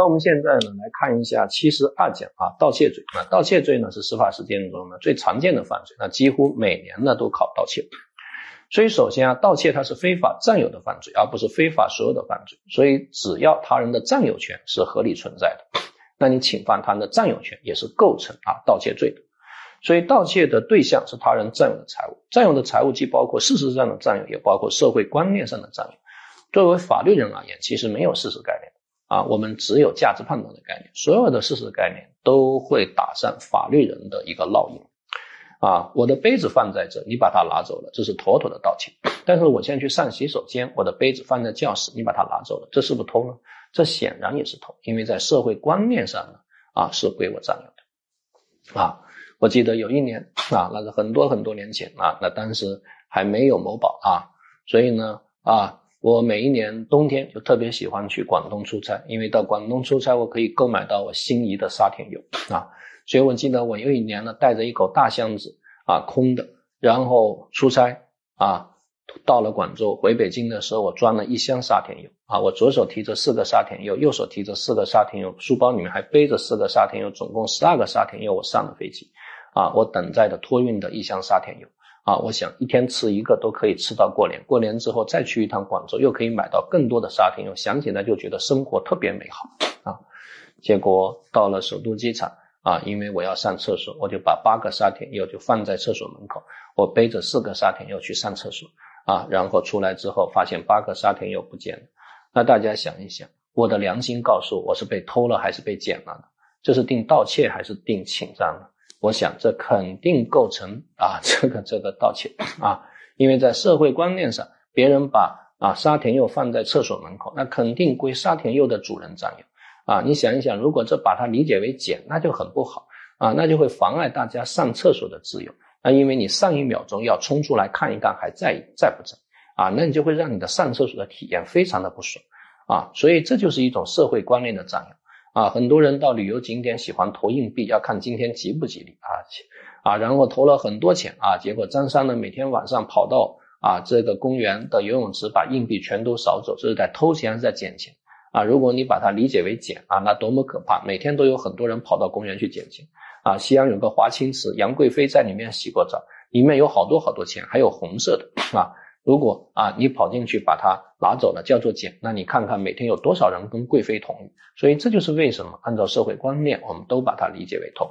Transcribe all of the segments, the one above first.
那我们现在呢来看一下七十二讲啊，盗窃罪。那盗窃罪呢是司法实践中呢最常见的犯罪，那几乎每年呢都考盗窃。所以首先啊，盗窃它是非法占有的犯罪，而不是非法所有的犯罪。所以只要他人的占有权是合理存在的，那你侵犯他人的占有权也是构成啊盗窃罪的。所以盗窃的对象是他人占有的财物，占有的财物既包括事实上的占有，也包括社会观念上的占有。作为法律人而言，其实没有事实概念啊，我们只有价值判断的概念。所有的事实概念都会打上法律人的一个烙印。啊，我的杯子放在这，你把它拿走了，这是妥妥的盗窃。但是我现在去上洗手间，我的杯子放在教室，你把它拿走了，这是不是偷呢？这显然也是偷，因为在社会观念上呢，啊是归我占有的。啊，我记得有一年啊，那是很多很多年前啊，那当时还没有某宝啊，所以呢啊，我每一年冬天就特别喜欢去广东出差，因为到广东出差我可以购买到我心仪的沙田柚啊。所以我记得我有一年呢，带着一口大箱子啊，空的，然后出差啊，到了广州，回北京的时候，我装了一箱沙田柚啊，我左手提着四个沙田柚，右手提着四个沙田柚，书包里面还背着四个沙田柚，总共十二个沙田柚，我上了飞机。啊，我等待的托运的一箱沙田柚啊，我想一天吃一个都可以吃到过年，过年之后再去一趟广州，又可以买到更多的沙田柚，想起来就觉得生活特别美好啊，结果到了首都机场。啊，因为我要上厕所，我就把八个沙田柚就放在厕所门口，我背着四个沙田柚去上厕所啊，然后出来之后发现八个沙田柚不见了。那大家想一想，我的良心告诉我，我是被偷了还是被捡了呢？这是定盗窃还是定侵占呢？我想这肯定构成啊这个这个盗窃啊，因为在社会观念上，别人把啊沙田柚放在厕所门口，那肯定归沙田柚的主人占有。啊，你想一想，如果这把它理解为捡，那就很不好啊，那就会妨碍大家上厕所的自由。那因为你上一秒钟要冲出来看一看还在在不在啊，那你就会让你的上厕所的体验非常的不爽啊。所以这就是一种社会观念的占有啊。很多人到旅游景点喜欢投硬币，要看今天吉不吉利啊啊，然后投了很多钱啊，结果张三呢每天晚上跑到啊这个公园的游泳池把硬币全都扫走，这是在偷钱还是在捡钱？啊，如果你把它理解为捡啊，那多么可怕！每天都有很多人跑到公园去捡钱啊。西安有个华清池，杨贵妃在里面洗过澡，里面有好多好多钱，还有红色的啊。如果啊你跑进去把它拿走了，叫做捡，那你看看每天有多少人跟贵妃同浴？所以这就是为什么按照社会观念，我们都把它理解为偷。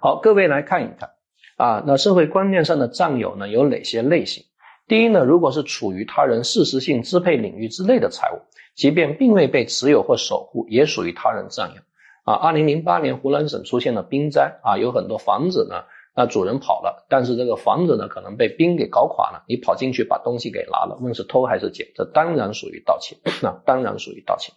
好，各位来看一看啊，那社会观念上的占有呢有哪些类型？第一呢，如果是处于他人事实性支配领域之内的财物。即便并未被持有或守护，也属于他人占有。啊，二零零八年湖南省出现了冰灾啊，有很多房子呢，那主人跑了，但是这个房子呢可能被冰给搞垮了，你跑进去把东西给拿了，问是偷还是捡？这当然属于盗窃，那当然属于盗窃。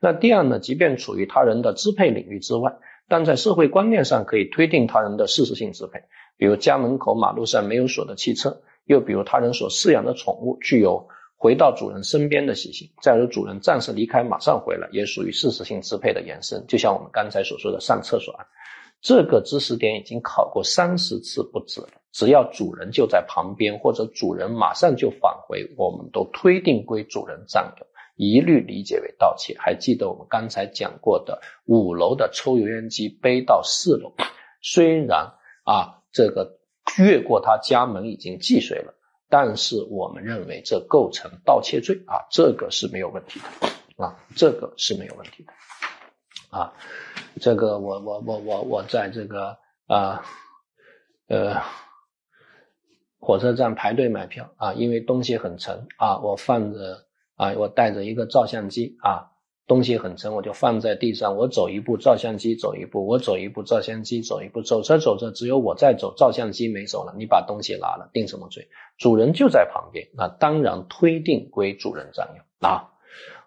那第二呢，即便处于他人的支配领域之外，但在社会观念上可以推定他人的事实性支配，比如家门口马路上没有锁的汽车，又比如他人所饲养的宠物具有。回到主人身边的习性，再如主人暂时离开，马上回来，也属于事实性支配的延伸。就像我们刚才所说的上厕所案，这个知识点已经考过三十次不止了。只要主人就在旁边，或者主人马上就返回，我们都推定归主人占有，一律理解为盗窃。还记得我们刚才讲过的五楼的抽油烟机背到四楼，虽然啊这个越过他家门已经既遂了。但是我们认为这构成盗窃罪啊，这个是没有问题的啊，这个是没有问题的啊，这个我我我我我在这个啊呃火车站排队买票啊，因为东西很沉啊，我放着啊，我带着一个照相机啊。东西很沉，我就放在地上。我走一步，照相机走一步；我走一步，照相机走一步。走着走着，只有我在走，照相机没走了。你把东西拿了，定什么罪？主人就在旁边，那当然推定归主人占有啊。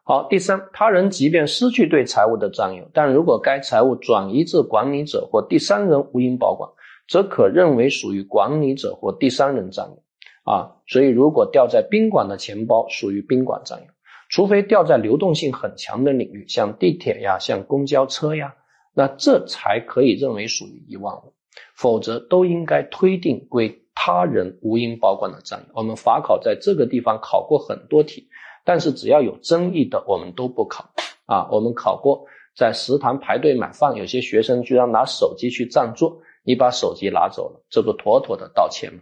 好，第三，他人即便失去对财物的占有，但如果该财物转移至管理者或第三人无因保管，则可认为属于管理者或第三人占有啊。所以，如果掉在宾馆的钱包，属于宾馆占有。除非掉在流动性很强的领域，像地铁呀、像公交车呀，那这才可以认为属于遗忘物，否则都应该推定归他人无因保管的占有。我们法考在这个地方考过很多题，但是只要有争议的，我们都不考啊，我们考过，在食堂排队买饭，有些学生居然拿手机去占座，你把手机拿走了，这不妥妥的盗窃吗？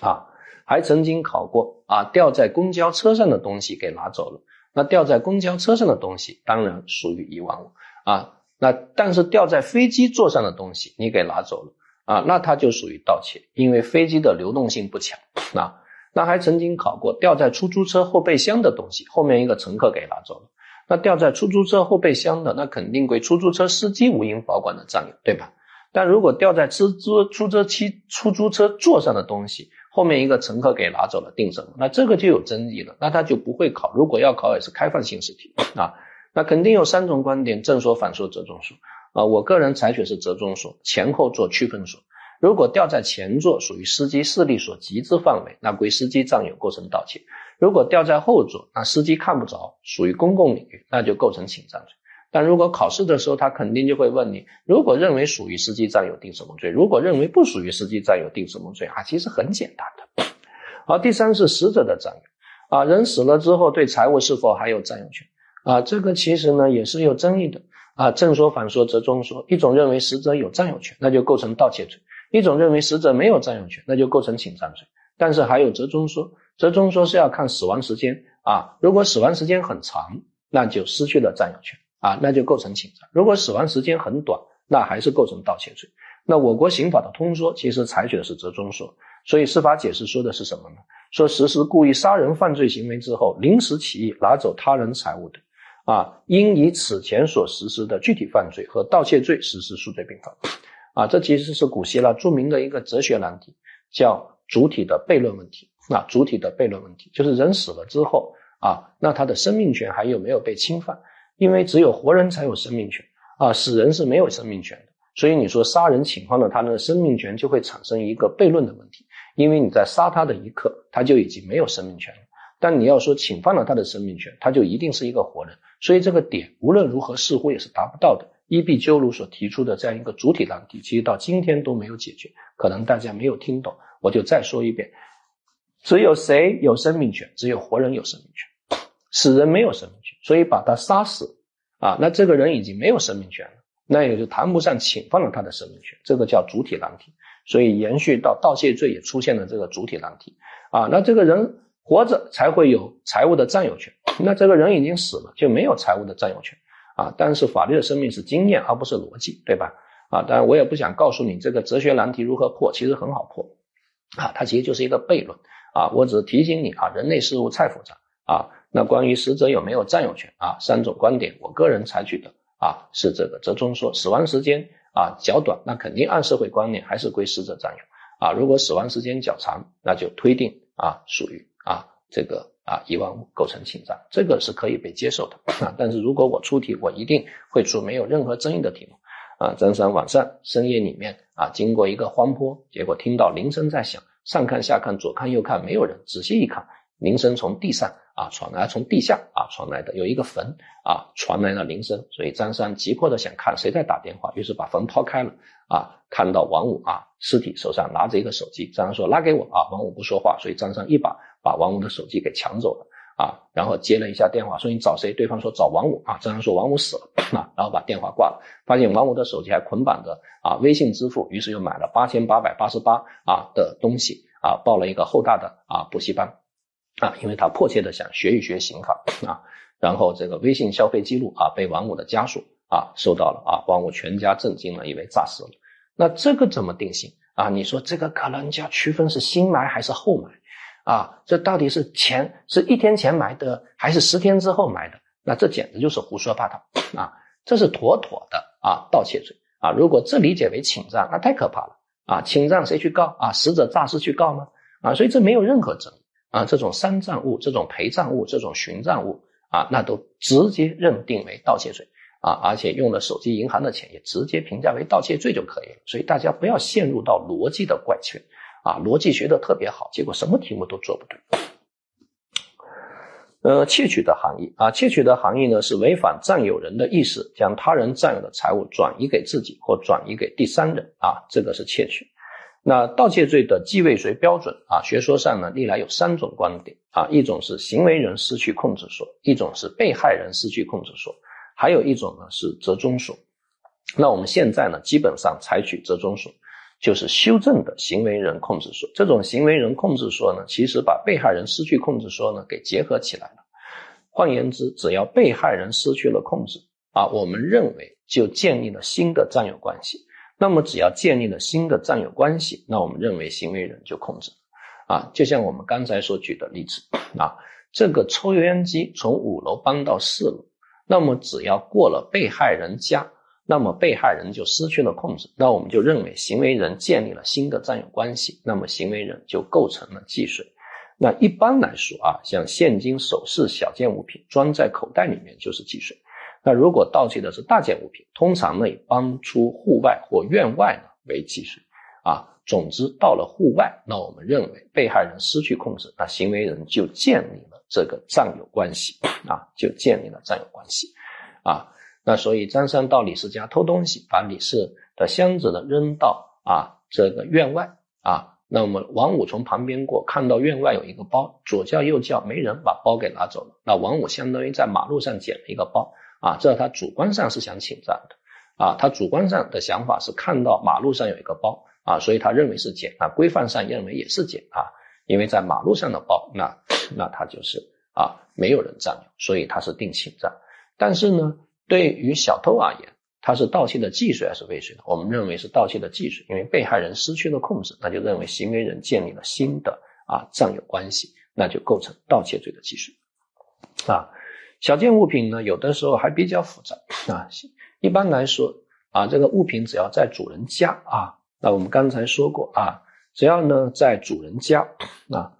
啊，还曾经考过啊，掉在公交车上的东西给拿走了，那掉在公交车上的东西当然属于遗忘物啊，那但是掉在飞机座上的东西你给拿走了啊，那它就属于盗窃，因为飞机的流动性不强啊。那还曾经考过掉在出租车后备箱的东西，后面一个乘客给拿走了。那掉在出租车后备箱的，那肯定归出租车司机无应保管的占有，对吧？但如果掉在出租出租车出租车座上的东西，后面一个乘客给拿走了，定什么？那这个就有争议了，那他就不会考。如果要考，也是开放性试题啊。那肯定有三种观点：正说、反说、折中说啊。我个人采取是折中说，前后做区分说。如果掉在前座，属于司机视力所及之范围，那归司机占有，构成盗窃；如果掉在后座，那司机看不着，属于公共领域，那就构成侵占罪。但如果考试的时候，他肯定就会问你：如果认为属于司机占有，定什么罪？如果认为不属于司机占有，定什么罪？啊，其实很简单的。好，第三是死者的占有啊，人死了之后，对财物是否还有占有权啊？这个其实呢也是有争议的啊，正说、反说、折中说，一种认为死者有占有权，那就构成盗窃罪。一种认为死者没有占有权，那就构成侵占罪。但是还有折中说，折中说是要看死亡时间啊，如果死亡时间很长，那就失去了占有权啊，那就构成侵占；如果死亡时间很短，那还是构成盗窃罪。那我国刑法的通说其实采取的是折中说，所以司法解释说的是什么呢？说实施故意杀人犯罪行为之后，临时起意拿走他人财物的，啊，应以此前所实施的具体犯罪和盗窃罪实施数罪并罚。啊，这其实是古希腊著名的一个哲学难题，叫主体的悖论问题。啊，主体的悖论问题就是人死了之后啊，那他的生命权还有没有被侵犯？因为只有活人才有生命权啊，死人是没有生命权的。所以你说杀人侵犯了他的生命权，就会产生一个悖论的问题。因为你在杀他的一刻，他就已经没有生命权了。但你要说侵犯了他的生命权，他就一定是一个活人。所以这个点无论如何似乎也是达不到的。伊壁鸠鲁所提出的这样一个主体难题，其实到今天都没有解决。可能大家没有听懂，我就再说一遍：只有谁有生命权？只有活人有生命权，死人没有生命权。所以把他杀死啊，那这个人已经没有生命权了，那也就谈不上侵犯了他的生命权。这个叫主体难题。所以延续到盗窃罪也出现了这个主体难题啊。那这个人活着才会有财物的占有权，那这个人已经死了就没有财物的占有权。啊，但是法律的生命是经验而不是逻辑，对吧？啊，当然我也不想告诉你这个哲学难题如何破，其实很好破，啊，它其实就是一个悖论，啊，我只是提醒你啊，人类事物太复杂，啊，那关于死者有没有占有权啊，三种观点，我个人采取的啊是这个折中说，死亡时间啊较短，那肯定按社会观念还是归死者占有，啊，如果死亡时间较长，那就推定啊属于啊这个。啊，一万五构成侵占，这个是可以被接受的啊。但是如果我出题，我一定会出没有任何争议的题目啊。张三晚上深夜里面啊，经过一个荒坡，结果听到铃声在响，上看下看，左看右看，没有人。仔细一看，铃声从地上啊传来，从地下啊传来的，有一个坟啊传来了铃声，所以张三急迫的想看谁在打电话，于是把坟抛开了啊，看到王五啊尸体手上拿着一个手机，张三说拿给我啊，王五不说话，所以张三一把。把王五的手机给抢走了啊，然后接了一下电话，说你找谁？对方说找王五啊。张三说王五死了啊，然后把电话挂了。发现王五的手机还捆绑着啊微信支付，于是又买了八千八百八十八啊的东西啊，报了一个厚大的啊补习班啊，因为他迫切的想学一学刑法啊。然后这个微信消费记录啊被王五的家属啊收到了啊，王五全家震惊了，以为诈死了。那这个怎么定性啊？你说这个可能就要区分是新买还是后买？啊，这到底是钱是一天前买的，还是十天之后买的？那这简直就是胡说八道啊！这是妥妥的啊盗窃罪啊！如果这理解为侵占，那太可怕了啊！侵占谁去告啊？死者诈尸去告吗？啊，所以这没有任何争议啊！这种三葬物、这种陪葬物、这种寻占物啊，那都直接认定为盗窃罪啊！而且用了手机银行的钱，也直接评价为盗窃罪就可以了。所以大家不要陷入到逻辑的怪圈。啊，逻辑学的特别好，结果什么题目都做不对。呃，窃取的含义啊，窃取的含义呢是违反占有人的意思，将他人占有的财物转移给自己或转移给第三人啊，这个是窃取。那盗窃罪的既未遂标准啊，学说上呢历来有三种观点啊，一种是行为人失去控制说，一种是被害人失去控制说，还有一种呢是折中说。那我们现在呢基本上采取折中说，就是修正的行为人控制说。这种行为人控制说呢，其实把被害人失去控制说呢给结合起来了。换言之，只要被害人失去了控制啊，我们认为就建立了新的占有关系。那么，只要建立了新的占有关系，那我们认为行为人就控制啊，就像我们刚才所举的例子啊，这个抽油烟机从五楼搬到四楼，那么只要过了被害人家，那么被害人就失去了控制，那我们就认为行为人建立了新的占有关系，那么行为人就构成了既遂。那一般来说啊，像现金、首饰、小件物品装在口袋里面就是既遂。那如果盗窃的是大件物品，通常呢以搬出户外或院外呢为既遂，啊，总之到了户外，那我们认为被害人失去控制，那行为人就建立了这个占有关系，啊，就建立了占有关系，啊，那所以张三到李四家偷东西，把李四的箱子呢扔到啊这个院外，啊，那么王五从旁边过，看到院外有一个包，左叫右叫没人，把包给拿走了，那王五相当于在马路上捡了一个包。啊，这他主观上是想侵占的，啊，他主观上的想法是看到马路上有一个包，啊，所以他认为是捡，啊，规范上认为也是捡，啊，因为在马路上的包，那那他就是啊，没有人占有，所以他是定侵占。但是呢，对于小偷而言，他是盗窃的既遂还是未遂呢？我们认为是盗窃的既遂，因为被害人失去了控制，那就认为行为人建立了新的啊占有关系，那就构成盗窃罪的既遂，啊。小件物品呢，有的时候还比较复杂啊。一般来说啊，这个物品只要在主人家啊，那我们刚才说过啊，只要呢在主人家啊，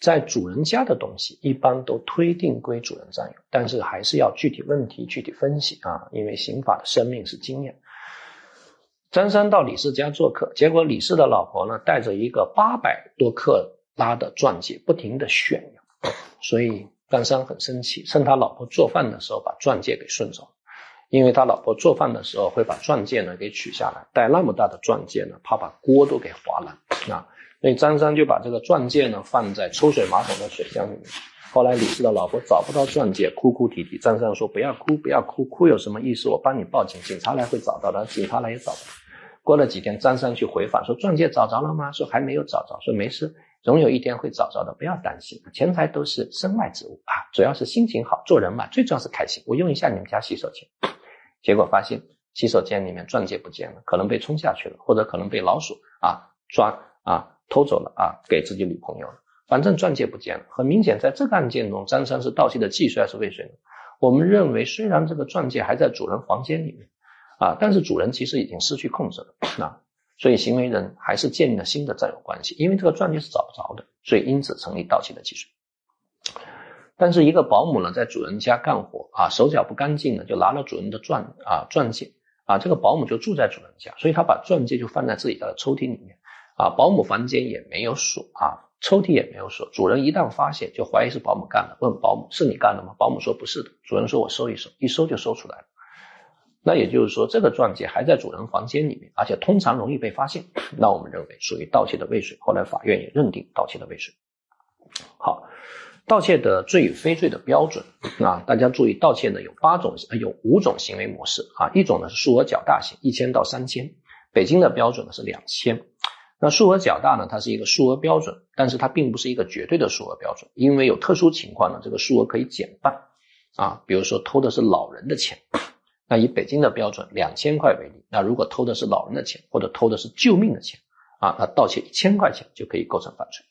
在主人家的东西一般都推定归主人占有，但是还是要具体问题具体分析啊，因为刑法的生命是经验。张三到李四家做客，结果李四的老婆呢带着一个八百多克拉的钻戒，不停的炫耀，所以。张三很生气，趁他老婆做饭的时候把钻戒给顺走，因为他老婆做饭的时候会把钻戒呢给取下来，戴那么大的钻戒呢，怕把锅都给划烂啊，所以张三就把这个钻戒呢放在抽水马桶的水箱里面。后来李四的老婆找不到钻戒，哭哭啼啼。张三说：“不要哭，不要哭，哭有什么意思？我帮你报警，警察来会找到的。警察来也找不到。”过了几天，张三去回访说：“钻戒找着了吗？”说：“还没有找着。”说：“没事。”总有一天会找着的，不要担心。钱财都是身外之物啊，主要是心情好，做人嘛，最重要是开心。我用一下你们家洗手间，结果发现洗手间里面钻戒不见了，可能被冲下去了，或者可能被老鼠啊抓啊偷走了啊，给自己女朋友了。反正钻戒不见了，很明显，在这个案件中，张三是盗窃的既遂还是未遂呢？我们认为，虽然这个钻戒还在主人房间里面啊，但是主人其实已经失去控制了啊。所以行为人还是建立了新的占有关系，因为这个钻戒是找不着的，所以因此成立盗窃的既遂。但是一个保姆呢，在主人家干活啊，手脚不干净呢，就拿了主人的钻啊钻戒啊，这个保姆就住在主人家，所以他把钻戒就放在自己家的抽屉里面啊，保姆房间也没有锁啊，抽屉也没有锁，主人一旦发现就怀疑是保姆干的，问保姆是你干的吗？保姆说不是的，主人说我搜一搜，一搜就搜出来了。那也就是说，这个钻戒还在主人房间里面，而且通常容易被发现。那我们认为属于盗窃的未遂。后来法院也认定盗窃的未遂。好，盗窃的罪与非罪的标准啊，大家注意，盗窃呢有八种，有五种行为模式啊。一种呢是数额较大型，一千到三千。北京的标准呢是两千。那数额较大呢，它是一个数额标准，但是它并不是一个绝对的数额标准，因为有特殊情况呢，这个数额可以减半啊。比如说偷的是老人的钱。那以北京的标准，两千块为例，那如果偷的是老人的钱，或者偷的是救命的钱，啊，那盗窃一千块钱就可以构成犯罪。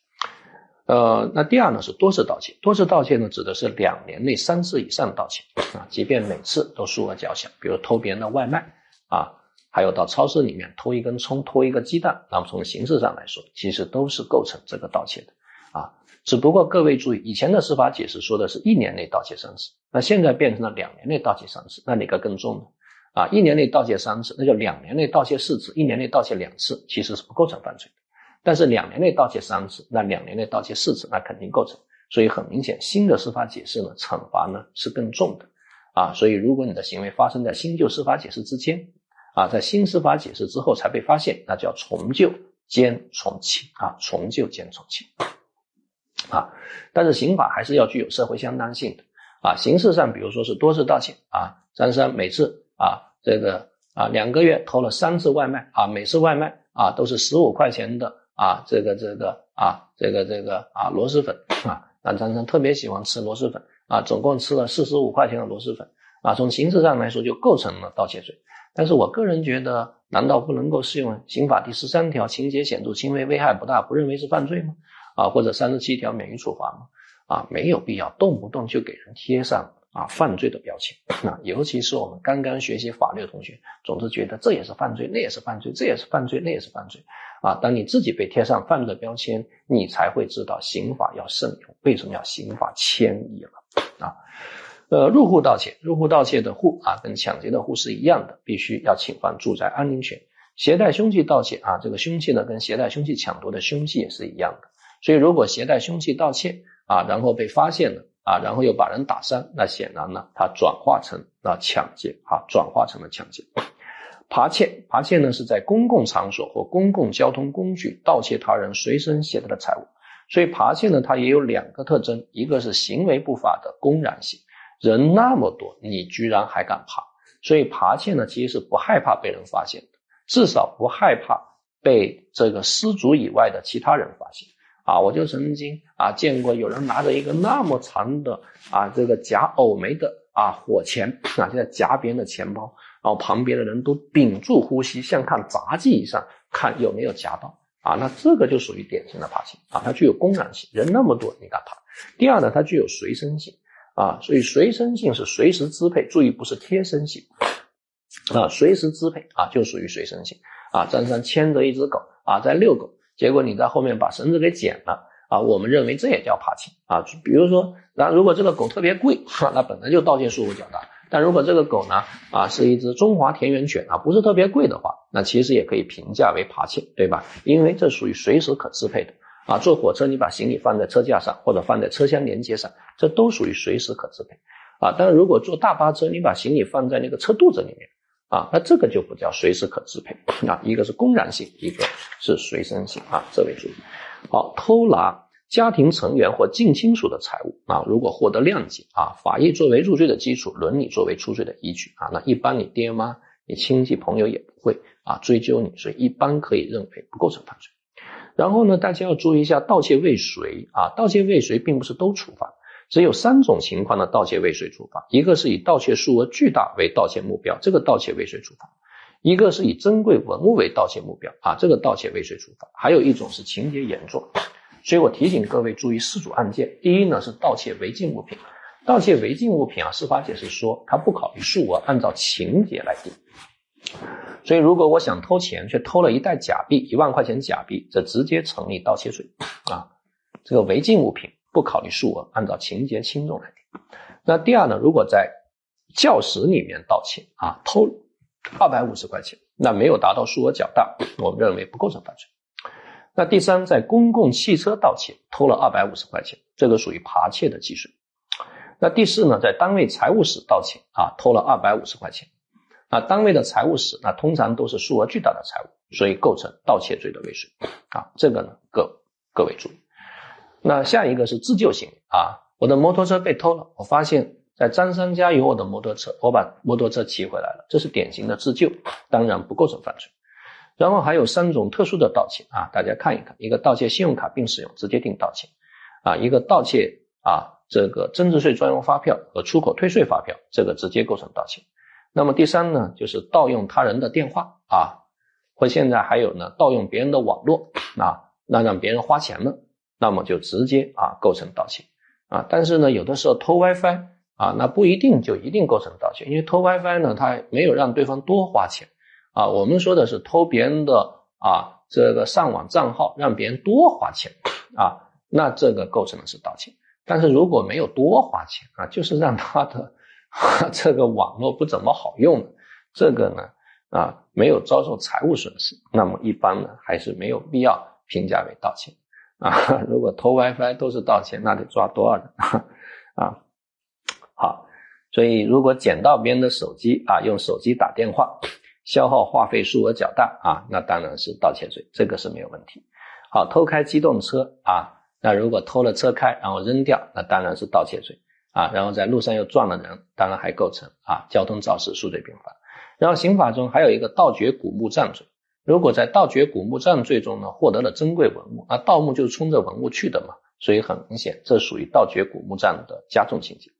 呃，那第二呢是多次盗窃，多次盗窃呢指的是两年内三次以上的盗窃，啊，即便每次都数额较小，比如偷别人的外卖，啊，还有到超市里面偷一根葱、偷一个鸡蛋，那么从形式上来说，其实都是构成这个盗窃的，啊。只不过各位注意，以前的司法解释说的是一年内盗窃三次，那现在变成了两年内盗窃三次，那哪个更重呢？啊，一年内盗窃三次，那就两年内盗窃四次，一年内盗窃两次，其实是不构成犯罪的。但是两年内盗窃三次，那两年内盗窃四次，那肯定构成。所以很明显，新的司法解释呢，惩罚呢是更重的。啊，所以如果你的行为发生在新旧司法解释之间，啊，在新司法解释之后才被发现，那叫重旧兼从轻啊，从旧兼从轻啊。但是刑法还是要具有社会相当性的啊。形式上，比如说是多次盗窃啊，张三每次啊这个啊两个月偷了三次外卖啊，每次外卖啊都是十五块钱的啊这个这个啊这个这个啊螺蛳粉啊，那张三特别喜欢吃螺蛳粉啊，总共吃了四十五块钱的螺蛳粉啊，从形式上来说就构成了盗窃罪。但是我个人觉得，难道不能够适用刑法第十三条情节显著轻微、危害不大，不认为是犯罪吗？啊，或者三十七条免于处罚吗？啊，没有必要动不动就给人贴上啊犯罪的标签 啊，尤其是我们刚刚学习法律的同学，总是觉得这也是犯罪，那也是犯罪，这也是犯罪，那也是犯罪啊。当你自己被贴上犯罪的标签，你才会知道刑法要慎用，为什么要刑法迁移了啊？呃，入户盗窃，入户盗窃的户啊，跟抢劫的户是一样的，必须要侵犯住宅安宁权。携带凶器盗窃啊，这个凶器呢，跟携带凶器抢夺的凶器也是一样的。所以，如果携带凶器盗窃啊，然后被发现了啊，然后又把人打伤，那显然呢，它转化成了抢劫啊，转化成了抢劫。扒窃，扒窃呢是在公共场所或公共交通工具盗窃他人随身携带的财物。所以，扒窃呢，它也有两个特征，一个是行为不法的公然性。人那么多，你居然还敢爬？所以扒窃呢，其实是不害怕被人发现的，至少不害怕被这个失主以外的其他人发现。啊，我就曾经啊见过有人拿着一个那么长的啊这个夹欧梅的啊火钳啊，就在夹别人的钱包，然后旁边的人都屏住呼吸，像看杂技一样，看有没有夹到。啊，那这个就属于典型的扒窃啊，它具有公然性，人那么多，你敢爬？第二呢，它具有随身性。啊，所以随身性是随时支配，注意不是贴身性啊，随时支配啊，就属于随身性啊。张三牵着一只狗啊，在遛狗，结果你在后面把绳子给剪了啊，我们认为这也叫扒窃啊。比如说，那如果这个狗特别贵，那本来就盗窃数额较大，但如果这个狗呢啊是一只中华田园犬啊，不是特别贵的话，那其实也可以评价为扒窃，对吧？因为这属于随时可支配的。啊，坐火车你把行李放在车架上，或者放在车厢连接上，这都属于随时可支配。啊，但如果坐大巴车，你把行李放在那个车肚子里面，啊，那这个就不叫随时可支配。啊，一个是公然性，一个是随身性。啊，这位注意。好，偷拿家庭成员或近亲属的财物，啊，如果获得谅解，啊，法益作为入罪的基础，伦理作为出罪的依据，啊，那一般你爹妈、你亲戚朋友也不会啊追究你，所以一般可以认为不构成犯罪。然后呢，大家要注意一下，盗窃未遂啊，盗窃未遂并不是都处罚，只有三种情况的盗窃未遂处罚：一个是以盗窃数额巨大为盗窃目标，这个盗窃未遂处罚；一个是以珍贵文物为盗窃目标啊，这个盗窃未遂处罚；还有一种是情节严重。所以我提醒各位注意四组案件：第一呢是盗窃违禁物品，盗窃违禁物品啊，司法解释说它不考虑数额，按照情节来定。所以，如果我想偷钱，却偷了一袋假币，一万块钱假币，这直接成立盗窃罪啊！这个违禁物品不考虑数额，按照情节轻重来定。那第二呢？如果在教室里面盗窃啊，偷二百五十块钱，那没有达到数额较大，我们认为不构成犯罪。那第三，在公共汽车盗窃，偷了二百五十块钱，这个属于扒窃的既遂。那第四呢？在单位财务室盗窃啊，偷了二百五十块钱。啊，单位的财务室，那通常都是数额巨大的财物，所以构成盗窃罪的未遂。啊，这个呢，各各位注意。那下一个是自救行为啊，我的摩托车被偷了，我发现在张三家有我的摩托车，我把摩托车骑回来了，这是典型的自救，当然不构成犯罪。然后还有三种特殊的盗窃啊，大家看一看，一个盗窃信用卡并使用，直接定盗窃啊；一个盗窃啊，这个增值税专用发票和出口退税发票，这个直接构成盗窃。那么第三呢，就是盗用他人的电话啊，或现在还有呢，盗用别人的网络啊，那让别人花钱了，那么就直接啊构成盗窃啊。但是呢，有的时候偷 WiFi 啊，那不一定就一定构成盗窃，因为偷 WiFi 呢，他没有让对方多花钱啊。我们说的是偷别人的啊这个上网账号，让别人多花钱啊，那这个构成的是盗窃。但是如果没有多花钱啊，就是让他的。这个网络不怎么好用，这个呢啊没有遭受财务损失，那么一般呢还是没有必要评价为盗窃啊。如果偷 WiFi 都是盗窃，那得抓多少人 啊？好，所以如果捡到别人的手机啊，用手机打电话，消耗话费数额较大啊，那当然是盗窃罪，这个是没有问题。好，偷开机动车啊，那如果偷了车开然后扔掉，那当然是盗窃罪啊。然后在路上又撞了人，当然还构成啊交通肇事数罪并罚。然后刑法中还有一个盗掘古墓葬罪，如果在盗掘古墓葬罪中呢获得了珍贵文物，那盗墓就是冲着文物去的嘛，所以很明显这属于盗掘古墓葬的加重情节。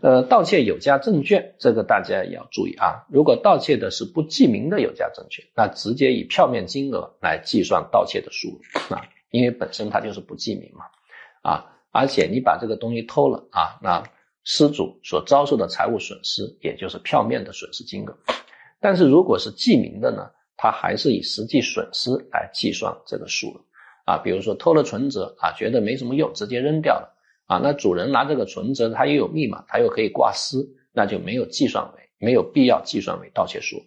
呃，盗窃有价证券，这个大家也要注意啊。如果盗窃的是不记名的有价证券，那直接以票面金额来计算盗窃的数额啊，因为本身它就是不记名嘛啊，而且你把这个东西偷了啊，那失主所遭受的财务损失也就是票面的损失金额。但是如果是记名的呢，它还是以实际损失来计算这个数额啊。比如说偷了存折啊，觉得没什么用，直接扔掉了。啊，那主人拿这个存折，他又有密码，他又可以挂失，那就没有计算为，没有必要计算为盗窃数额。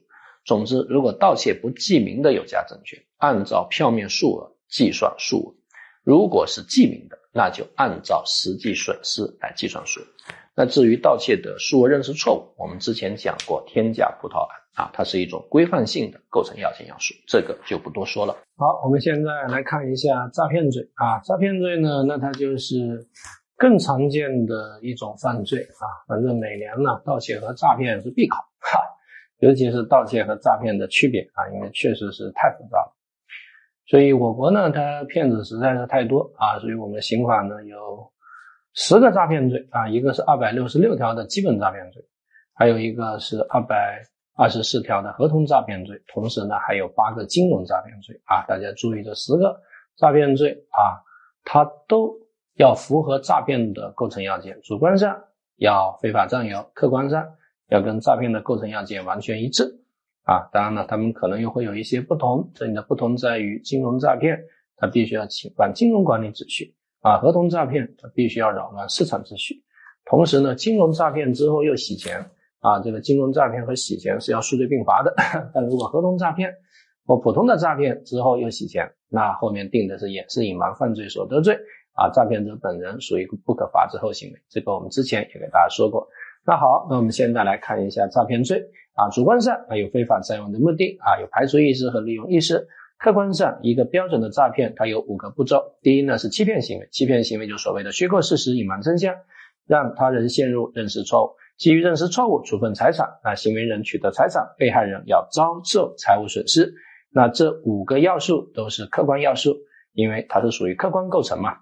总之，如果盗窃不记名的有价证券，按照票面数额计算数额；如果是记名的，那就按照实际损失来计算数。那至于盗窃的数额认识错误，我们之前讲过天价葡萄案啊，它是一种规范性的构成要件要素，这个就不多说了。好，我们现在来看一下诈骗罪啊，诈骗罪呢，那它就是。更常见的一种犯罪啊，反正每年呢，盗窃和诈骗是必考哈，尤其是盗窃和诈骗的区别啊，因为确实是太复杂了。所以我国呢，它骗子实在是太多啊，所以我们刑法呢有十个诈骗罪啊，一个是二百六十六条的基本诈骗罪，还有一个是二百二十四条的合同诈骗罪，同时呢还有八个金融诈骗罪啊，大家注意这十个诈骗罪啊，它都。要符合诈骗的构成要件，主观上要非法占有，客观上要跟诈骗的构成要件完全一致啊。当然了，他们可能又会有一些不同，这里的不同在于金融诈骗它必须要侵犯金融管理秩序啊，合同诈骗它必须要扰乱市场秩序。同时呢，金融诈骗之后又洗钱啊，这个金融诈骗和洗钱是要数罪并罚的。但如果合同诈骗或普通的诈骗之后又洗钱，那后面定的是掩饰隐瞒犯罪所得罪。啊，诈骗者本人属于不可罚之后行为，这个我们之前也给大家说过。那好，那我们现在来看一下诈骗罪啊，主观上啊有非法占用的目的啊，有排除意识和利用意识。客观上，一个标准的诈骗它有五个步骤。第一呢是欺骗行为，欺骗行为就所谓的虚构事实、隐瞒真相，让他人陷入认识错误，基于认识错误处分财产，啊，行为人取得财产，被害人要遭受财务损失。那这五个要素都是客观要素，因为它是属于客观构成嘛。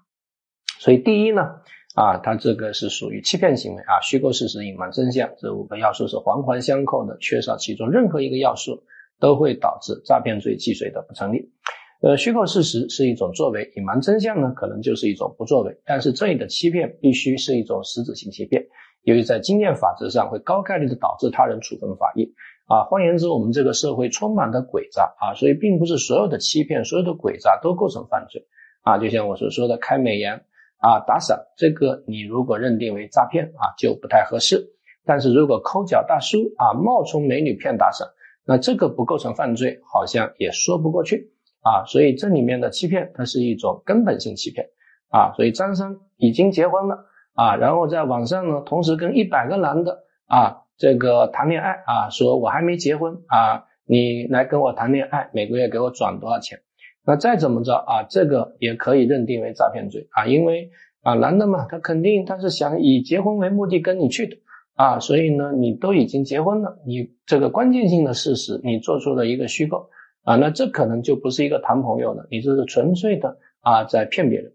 所以第一呢，啊，它这个是属于欺骗行为啊，虚构事实、隐瞒真相，这五个要素是环环相扣的，缺少其中任何一个要素，都会导致诈骗罪既遂的不成立。呃，虚构事实是一种作为，隐瞒真相呢，可能就是一种不作为。但是这里的欺骗必须是一种实质性欺骗，由于在经验法则上会高概率的导致他人处分法益啊。换言之，我们这个社会充满了诡诈啊，所以并不是所有的欺骗、所有的诡诈都构成犯罪啊。就像我所说的开美颜。啊，打赏这个你如果认定为诈骗啊，就不太合适。但是如果抠脚大叔啊冒充美女骗打赏，那这个不构成犯罪，好像也说不过去啊。所以这里面的欺骗，它是一种根本性欺骗啊。所以张三已经结婚了啊，然后在网上呢，同时跟一百个男的啊这个谈恋爱啊，说我还没结婚啊，你来跟我谈恋爱，每个月给我转多少钱？那再怎么着啊，这个也可以认定为诈骗罪啊，因为啊，男的嘛，他肯定他是想以结婚为目的跟你去的啊，所以呢，你都已经结婚了，你这个关键性的事实你做出了一个虚构啊，那这可能就不是一个谈朋友的，你这是纯粹的啊在骗别人，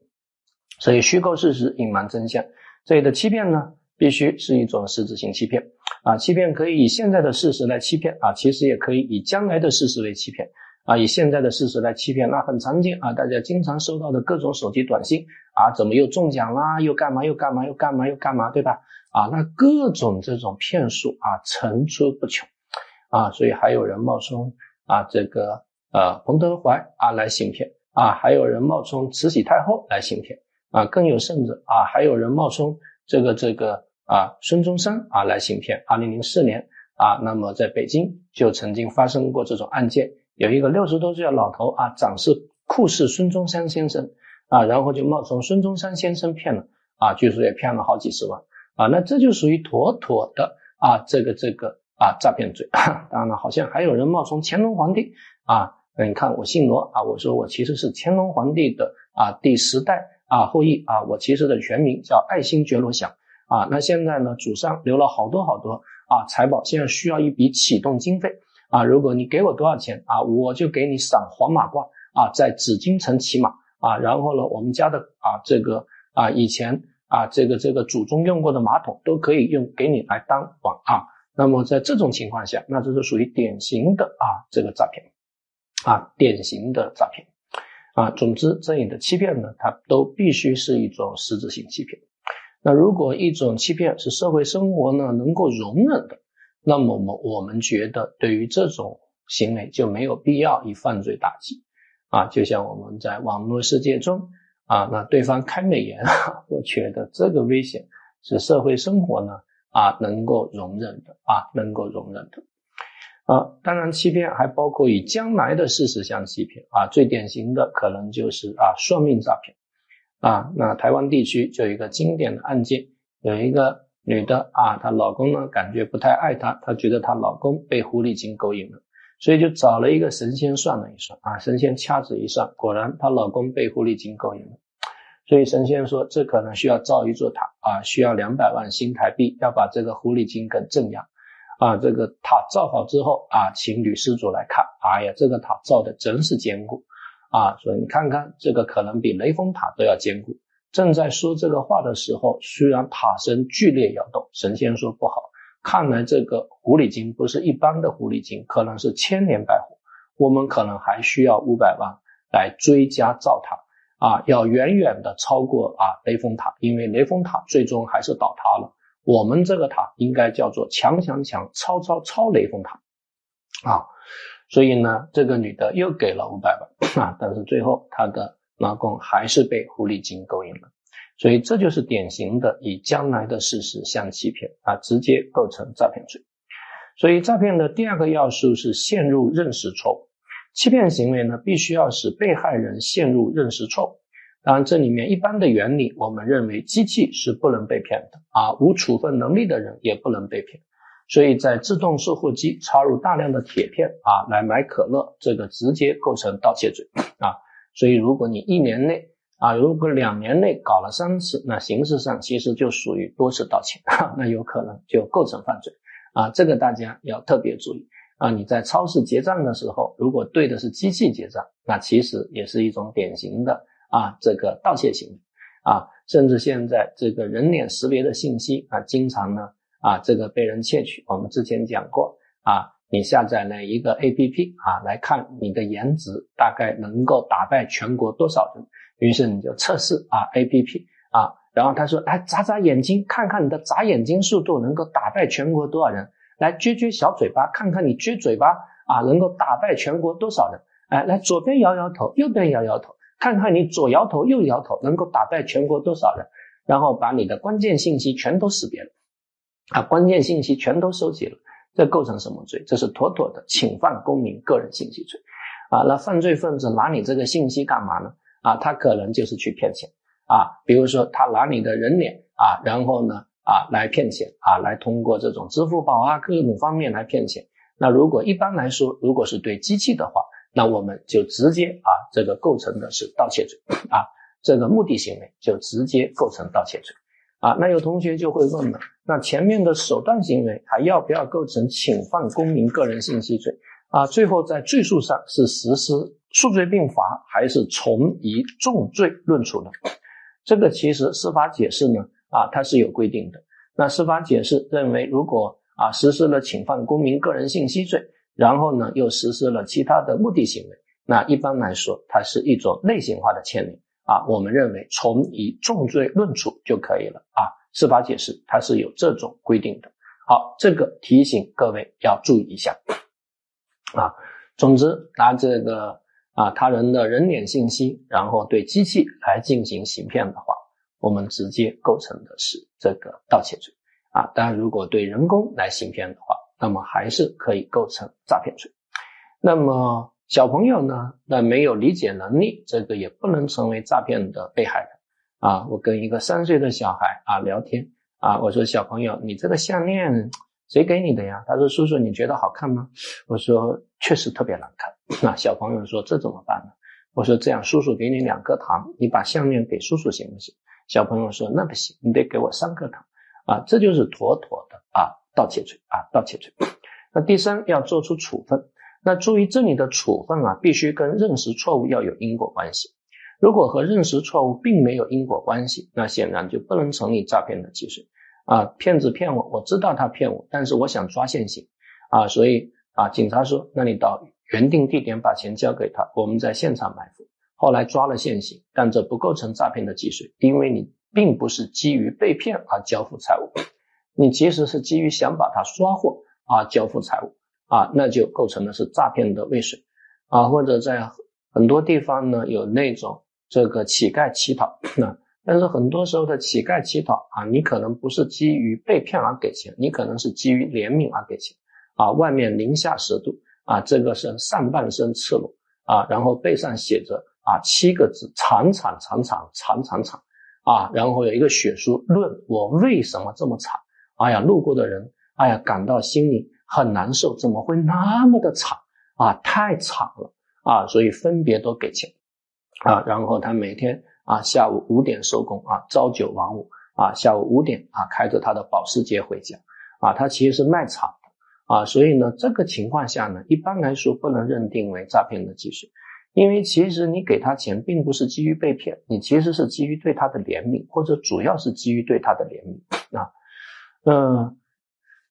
所以虚构事实、隐瞒真相，这里的欺骗呢，必须是一种实质性欺骗啊，欺骗可以以现在的事实来欺骗啊，其实也可以以将来的事实为欺骗。啊，以现在的事实来欺骗，那很常见啊，大家经常收到的各种手机短信啊，怎么又中奖啦？又干嘛？又干嘛？又干嘛？又干嘛？对吧？啊，那各种这种骗术啊，层出不穷啊，所以还有人冒充啊这个呃彭德怀啊来行骗啊，还有人冒充慈禧太后来行骗啊，更有甚者啊，还有人冒充这个这个啊孙中山啊来行骗。二零零四年啊，那么在北京就曾经发生过这种案件。有一个六十多岁的老头啊，长是酷似孙中山先生啊，然后就冒充孙中山先生骗了啊，据说也骗了好几十万啊，那这就属于妥妥的啊，这个这个啊诈骗罪。当然了，好像还有人冒充乾隆皇帝啊，你看我姓罗啊，我说我其实是乾隆皇帝的啊第十代啊后裔啊，我其实的全名叫爱新觉罗祥啊。那现在呢，祖上留了好多好多啊财宝，现在需要一笔启动经费啊，如果你给我多少钱啊，我就给你赏黄马褂啊，在紫禁城骑马啊，然后呢，我们家的啊这个啊以前。啊，这个这个祖宗用过的马桶都可以用给你来当网啊。那么在这种情况下，那这是属于典型的啊这个诈骗啊，典型的诈骗啊。总之，这样的欺骗呢，它都必须是一种实质性欺骗。那如果一种欺骗是社会生活呢能够容忍的，那么我们我们觉得对于这种行为就没有必要以犯罪打击啊。就像我们在网络世界中。啊，那对方开美颜，我觉得这个危险是社会生活呢啊能够容忍的啊能够容忍的啊。当然，欺骗还包括以将来的事实相欺骗啊，最典型的可能就是啊算命诈骗啊。那台湾地区就有一个经典的案件，有一个女的啊，她老公呢感觉不太爱她，她觉得她老公被狐狸精勾引了。所以就找了一个神仙算了一算啊，神仙掐指一算，果然她老公被狐狸精勾引了。所以神仙说，这可能需要造一座塔啊，需要两百万新台币，要把这个狐狸精给镇压啊。这个塔造好之后啊，请女施主来看，哎呀，这个塔造的真是坚固啊。所以你看看，这个可能比雷峰塔都要坚固。正在说这个话的时候，虽然塔身剧烈摇动，神仙说不好。看来这个狐狸精不是一般的狐狸精，可能是千年白狐。我们可能还需要五百万来追加造塔啊，要远远的超过啊雷峰塔，因为雷峰塔最终还是倒塌了。我们这个塔应该叫做强强强超超超雷峰塔啊。所以呢，这个女的又给了五百万啊，但是最后她的老公还是被狐狸精勾引了。所以这就是典型的以将来的事实相欺骗啊，直接构成诈骗罪。所以诈骗的第二个要素是陷入认识错误。欺骗行为呢，必须要使被害人陷入认识错误。当然，这里面一般的原理，我们认为机器是不能被骗的啊，无处分能力的人也不能被骗。所以在自动售货机插入大量的铁片啊，来买可乐，这个直接构成盗窃罪啊。所以如果你一年内，啊，如果两年内搞了三次，那形式上其实就属于多次盗窃，那有可能就构成犯罪啊。这个大家要特别注意啊。你在超市结账的时候，如果对的是机器结账，那其实也是一种典型的啊这个盗窃行为啊。甚至现在这个人脸识别的信息啊，经常呢啊这个被人窃取。我们之前讲过啊，你下载了一个 APP 啊，来看你的颜值大概能够打败全国多少人。于是你就测试啊，A P P 啊，然后他说来眨眨眼睛，看看你的眨眼睛速度能够打败全国多少人？来撅撅小嘴巴，看看你撅嘴巴啊能够打败全国多少人？哎，来左边摇摇头，右边摇摇头，看看你左摇头右摇头能够打败全国多少人？然后把你的关键信息全都识别了，啊，关键信息全都收集了，这构成什么罪？这是妥妥的侵犯公民个人信息罪，啊，那犯罪分子拿你这个信息干嘛呢？啊，他可能就是去骗钱啊，比如说他拿你的人脸啊，然后呢啊来骗钱啊，来通过这种支付宝啊各种方面来骗钱。那如果一般来说，如果是对机器的话，那我们就直接啊这个构成的是盗窃罪啊，这个目的行为就直接构成盗窃罪啊。那有同学就会问了，那前面的手段行为还要不要构成侵犯公民个人信息罪啊？最后在罪数上是实施。数罪并罚还是从一重罪论处呢？这个其实司法解释呢啊，它是有规定的。那司法解释认为，如果啊实施了侵犯公民个人信息罪，然后呢又实施了其他的目的行为，那一般来说它是一种类型化的牵连啊。我们认为从以重罪论处就可以了啊。司法解释它是有这种规定的。好，这个提醒各位要注意一下啊。总之拿这个。啊，他人的人脸信息，然后对机器来进行行骗的话，我们直接构成的是这个盗窃罪啊。当然，如果对人工来行骗的话，那么还是可以构成诈骗罪。那么小朋友呢，那没有理解能力，这个也不能成为诈骗的被害人啊。我跟一个三岁的小孩啊聊天啊，我说小朋友，你这个项链谁给你的呀？他说叔叔你觉得好看吗？我说确实特别难看。那小朋友说这怎么办呢？我说这样，叔叔给你两颗糖，你把项链给叔叔行不行？小朋友说那不行，你得给我三颗糖啊！这就是妥妥的啊盗窃罪啊盗窃罪。那第三要做出处分，那注意这里的处分啊，必须跟认识错误要有因果关系。如果和认识错误并没有因果关系，那显然就不能成立诈骗的既遂啊！骗子骗我，我知道他骗我，但是我想抓现行啊，所以啊，警察说那你到原定地点把钱交给他，我们在现场埋伏。后来抓了现行，但这不构成诈骗的既遂，因为你并不是基于被骗而交付财物，你其实是基于想把他抓获而交付财物啊，那就构成的是诈骗的未遂啊，或者在很多地方呢有那种这个乞丐乞讨，那但是很多时候的乞丐乞讨啊，你可能不是基于被骗而给钱，你可能是基于怜悯而给钱啊，外面零下十度啊，这个是上半身赤裸啊，然后背上写着。啊，七个字，惨惨惨惨惨惨惨，啊，然后有一个血书，论我为什么这么惨？哎呀，路过的人，哎呀，感到心里很难受，怎么会那么的惨？啊，太惨了啊！所以分别都给钱，啊，然后他每天啊下午五点收工啊，朝九晚五啊，下午五点啊开着他的保时捷回家，啊，他其实是卖惨的啊，所以呢，这个情况下呢，一般来说不能认定为诈骗的技术。因为其实你给他钱，并不是基于被骗，你其实是基于对他的怜悯，或者主要是基于对他的怜悯啊。嗯，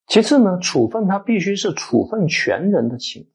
其次呢，处分他必须是处分权人的情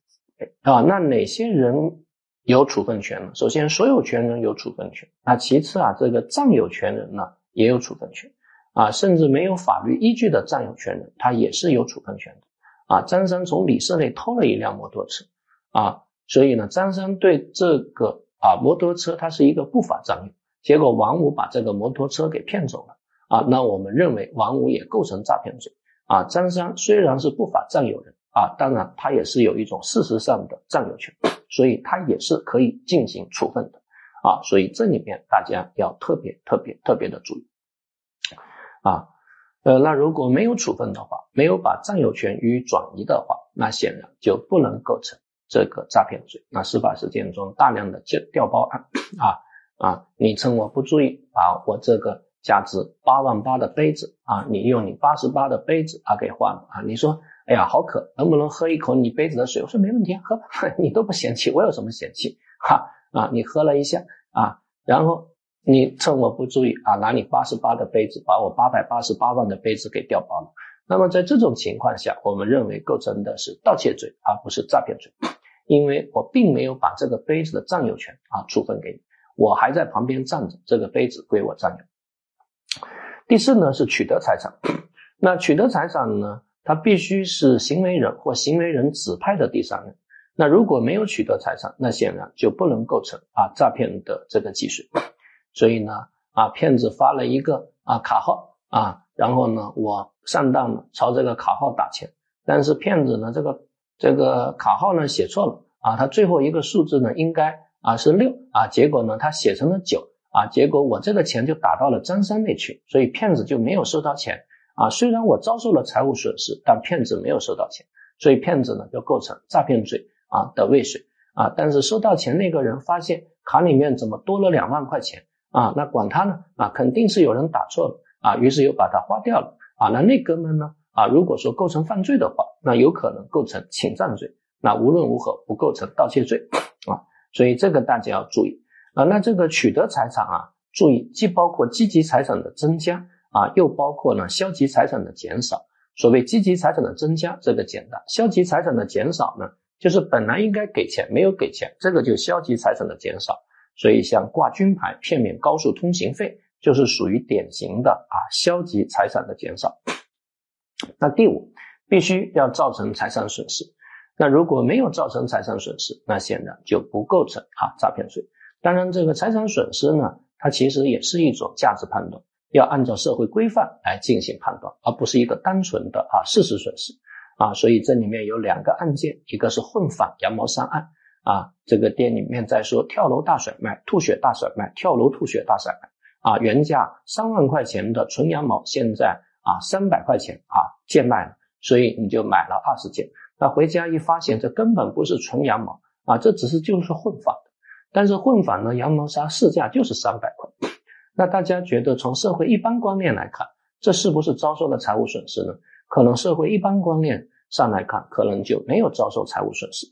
啊。那哪些人有处分权呢？首先，所有权人有处分权啊。其次啊，这个占有权人呢也有处分权啊，甚至没有法律依据的占有权人，他也是有处分权的啊。张三从李四那偷了一辆摩托车啊。所以呢，张三对这个啊摩托车，它是一个不法占有，结果王五把这个摩托车给骗走了啊，那我们认为王五也构成诈骗罪啊。张三虽然是不法占有人啊，当然他也是有一种事实上的占有权，所以他也是可以进行处分的啊。所以这里面大家要特别特别特别的注意啊。呃，那如果没有处分的话，没有把占有权予以转移的话，那显然就不能构成。这个诈骗罪，那司法实践中大量的调调包案啊啊，你趁我不注意，把我这个价值八万八的杯子啊，你用你八十八的杯子啊给换了啊，你说，哎呀好渴，能不能喝一口你杯子的水？我说没问题，喝吧，你都不嫌弃，我有什么嫌弃？哈啊，你喝了一下啊，然后你趁我不注意啊，拿你八十八的杯子，把我八百八十八万的杯子给调包了。那么在这种情况下，我们认为构成的是盗窃罪，而不是诈骗罪。因为我并没有把这个杯子的占有权啊处分给你，我还在旁边站着，这个杯子归我占有。第四呢是取得财产，那取得财产呢，它必须是行为人或行为人指派的第三人。那如果没有取得财产，那显然就不能构成啊诈骗的这个既遂。所以呢啊骗子发了一个啊卡号啊，然后呢我上当了，朝这个卡号打钱，但是骗子呢这个。这个卡号呢写错了啊，他最后一个数字呢应该啊是六啊，结果呢他写成了九啊，结果我这个钱就打到了张三那去，所以骗子就没有收到钱啊。虽然我遭受了财务损失，但骗子没有收到钱，所以骗子呢就构成诈骗罪啊的未遂啊。但是收到钱那个人发现卡里面怎么多了两万块钱啊，那管他呢啊，肯定是有人打错了啊，于是又把它花掉了啊。那那哥们呢？啊，如果说构成犯罪的话，那有可能构成侵占罪，那无论如何不构成盗窃罪 啊，所以这个大家要注意啊。那这个取得财产啊，注意既包括积极财产的增加啊，又包括呢消极财产的减少。所谓积极财产的增加，这个简单；消极财产的减少呢，就是本来应该给钱没有给钱，这个就消极财产的减少。所以像挂军牌、骗免高速通行费，就是属于典型的啊消极财产的减少。那第五，必须要造成财产损失。那如果没有造成财产损失，那显然就不构成啊诈骗罪。当然，这个财产损失呢，它其实也是一种价值判断，要按照社会规范来进行判断，而不是一个单纯的啊事实损失啊。所以这里面有两个案件，一个是混纺羊毛衫案啊，这个店里面在说跳楼大甩卖、吐血大甩卖、跳楼吐血大甩卖啊，原价三万块钱的纯羊毛，现在。啊，三百块钱啊，贱卖了，所以你就买了二十件。那回家一发现，这根本不是纯羊毛啊，这只是就是混纺。但是混纺的羊毛纱市价就是三百块。那大家觉得从社会一般观念来看，这是不是遭受了财务损失呢？可能社会一般观念上来看，可能就没有遭受财务损失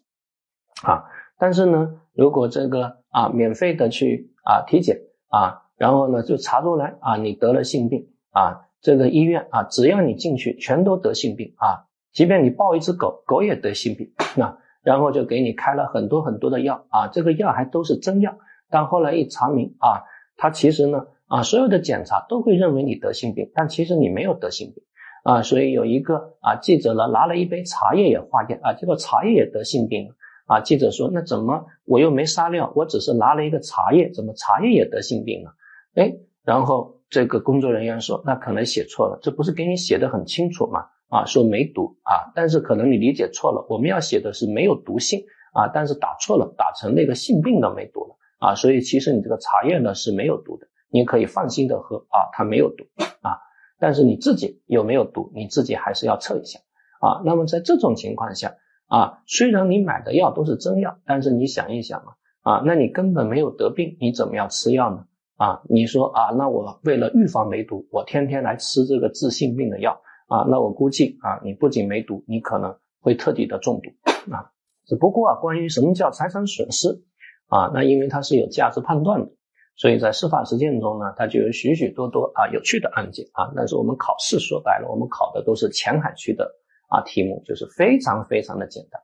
啊。但是呢，如果这个啊免费的去啊体检啊，然后呢就查出来啊你得了性病啊，这个医院啊只要你进去全都得性病啊，即便你抱一只狗狗也得性病啊，然后就给你开了很多很多的药啊，这个药还都是真药，但后来一查明啊，他其实呢啊所有的检查都会认为你得性病，但其实你没有得性病。啊，所以有一个啊记者呢拿了一杯茶叶也化验啊，结果茶叶也得性病了啊。记者说那怎么我又没撒尿，我只是拿了一个茶叶，怎么茶叶也得性病了？哎，然后这个工作人员说那可能写错了，这不是给你写的很清楚吗？啊，说没毒啊，但是可能你理解错了，我们要写的是没有毒性啊，但是打错了，打成那个性病的梅毒了啊，所以其实你这个茶叶呢是没有毒的，你可以放心的喝啊，它没有毒啊。但是你自己有没有毒，你自己还是要测一下啊。那么在这种情况下啊，虽然你买的药都是真药，但是你想一想啊，啊，那你根本没有得病，你怎么样吃药呢？啊，你说啊，那我为了预防梅毒，我天天来吃这个治性病的药啊，那我估计啊，你不仅没毒，你可能会彻底的中毒啊。只不过啊，关于什么叫财产损失啊，那因为它是有价值判断的。所以在司法实践中呢，它就有许许多多啊有趣的案件啊。但是我们考试说白了，我们考的都是前海区的啊题目，就是非常非常的简单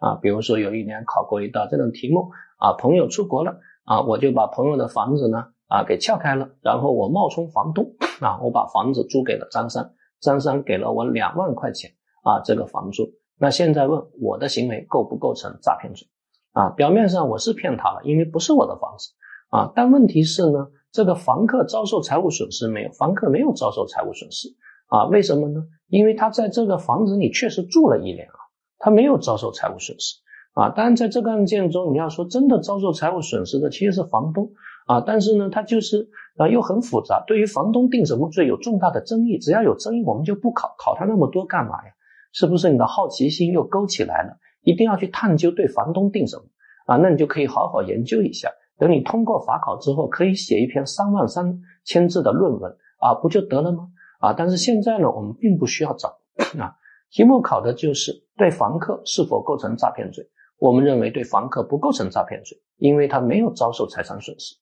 啊。比如说有一年考过一道这种题目啊，朋友出国了啊，我就把朋友的房子呢啊给撬开了，然后我冒充房东啊，我把房子租给了张三，张三给了我两万块钱啊这个房租。那现在问我的行为构不构成诈骗罪啊？表面上我是骗他了，因为不是我的房子。啊，但问题是呢，这个房客遭受财务损失没有？房客没有遭受财务损失啊？为什么呢？因为他在这个房子里确实住了一年啊，他没有遭受财务损失啊。当然，在这个案件中，你要说真的遭受财务损失的其实是房东啊，但是呢，他就是啊又很复杂。对于房东定什么罪有重大的争议，只要有争议，我们就不考，考他那么多干嘛呀？是不是你的好奇心又勾起来了？一定要去探究对房东定什么啊？那你就可以好好研究一下。等你通过法考之后，可以写一篇三万三千字的论文啊，不就得了吗？啊，但是现在呢，我们并不需要找啊。题目考的就是对房客是否构成诈骗罪。我们认为对房客不构成诈骗罪，因为他没有遭受财产损失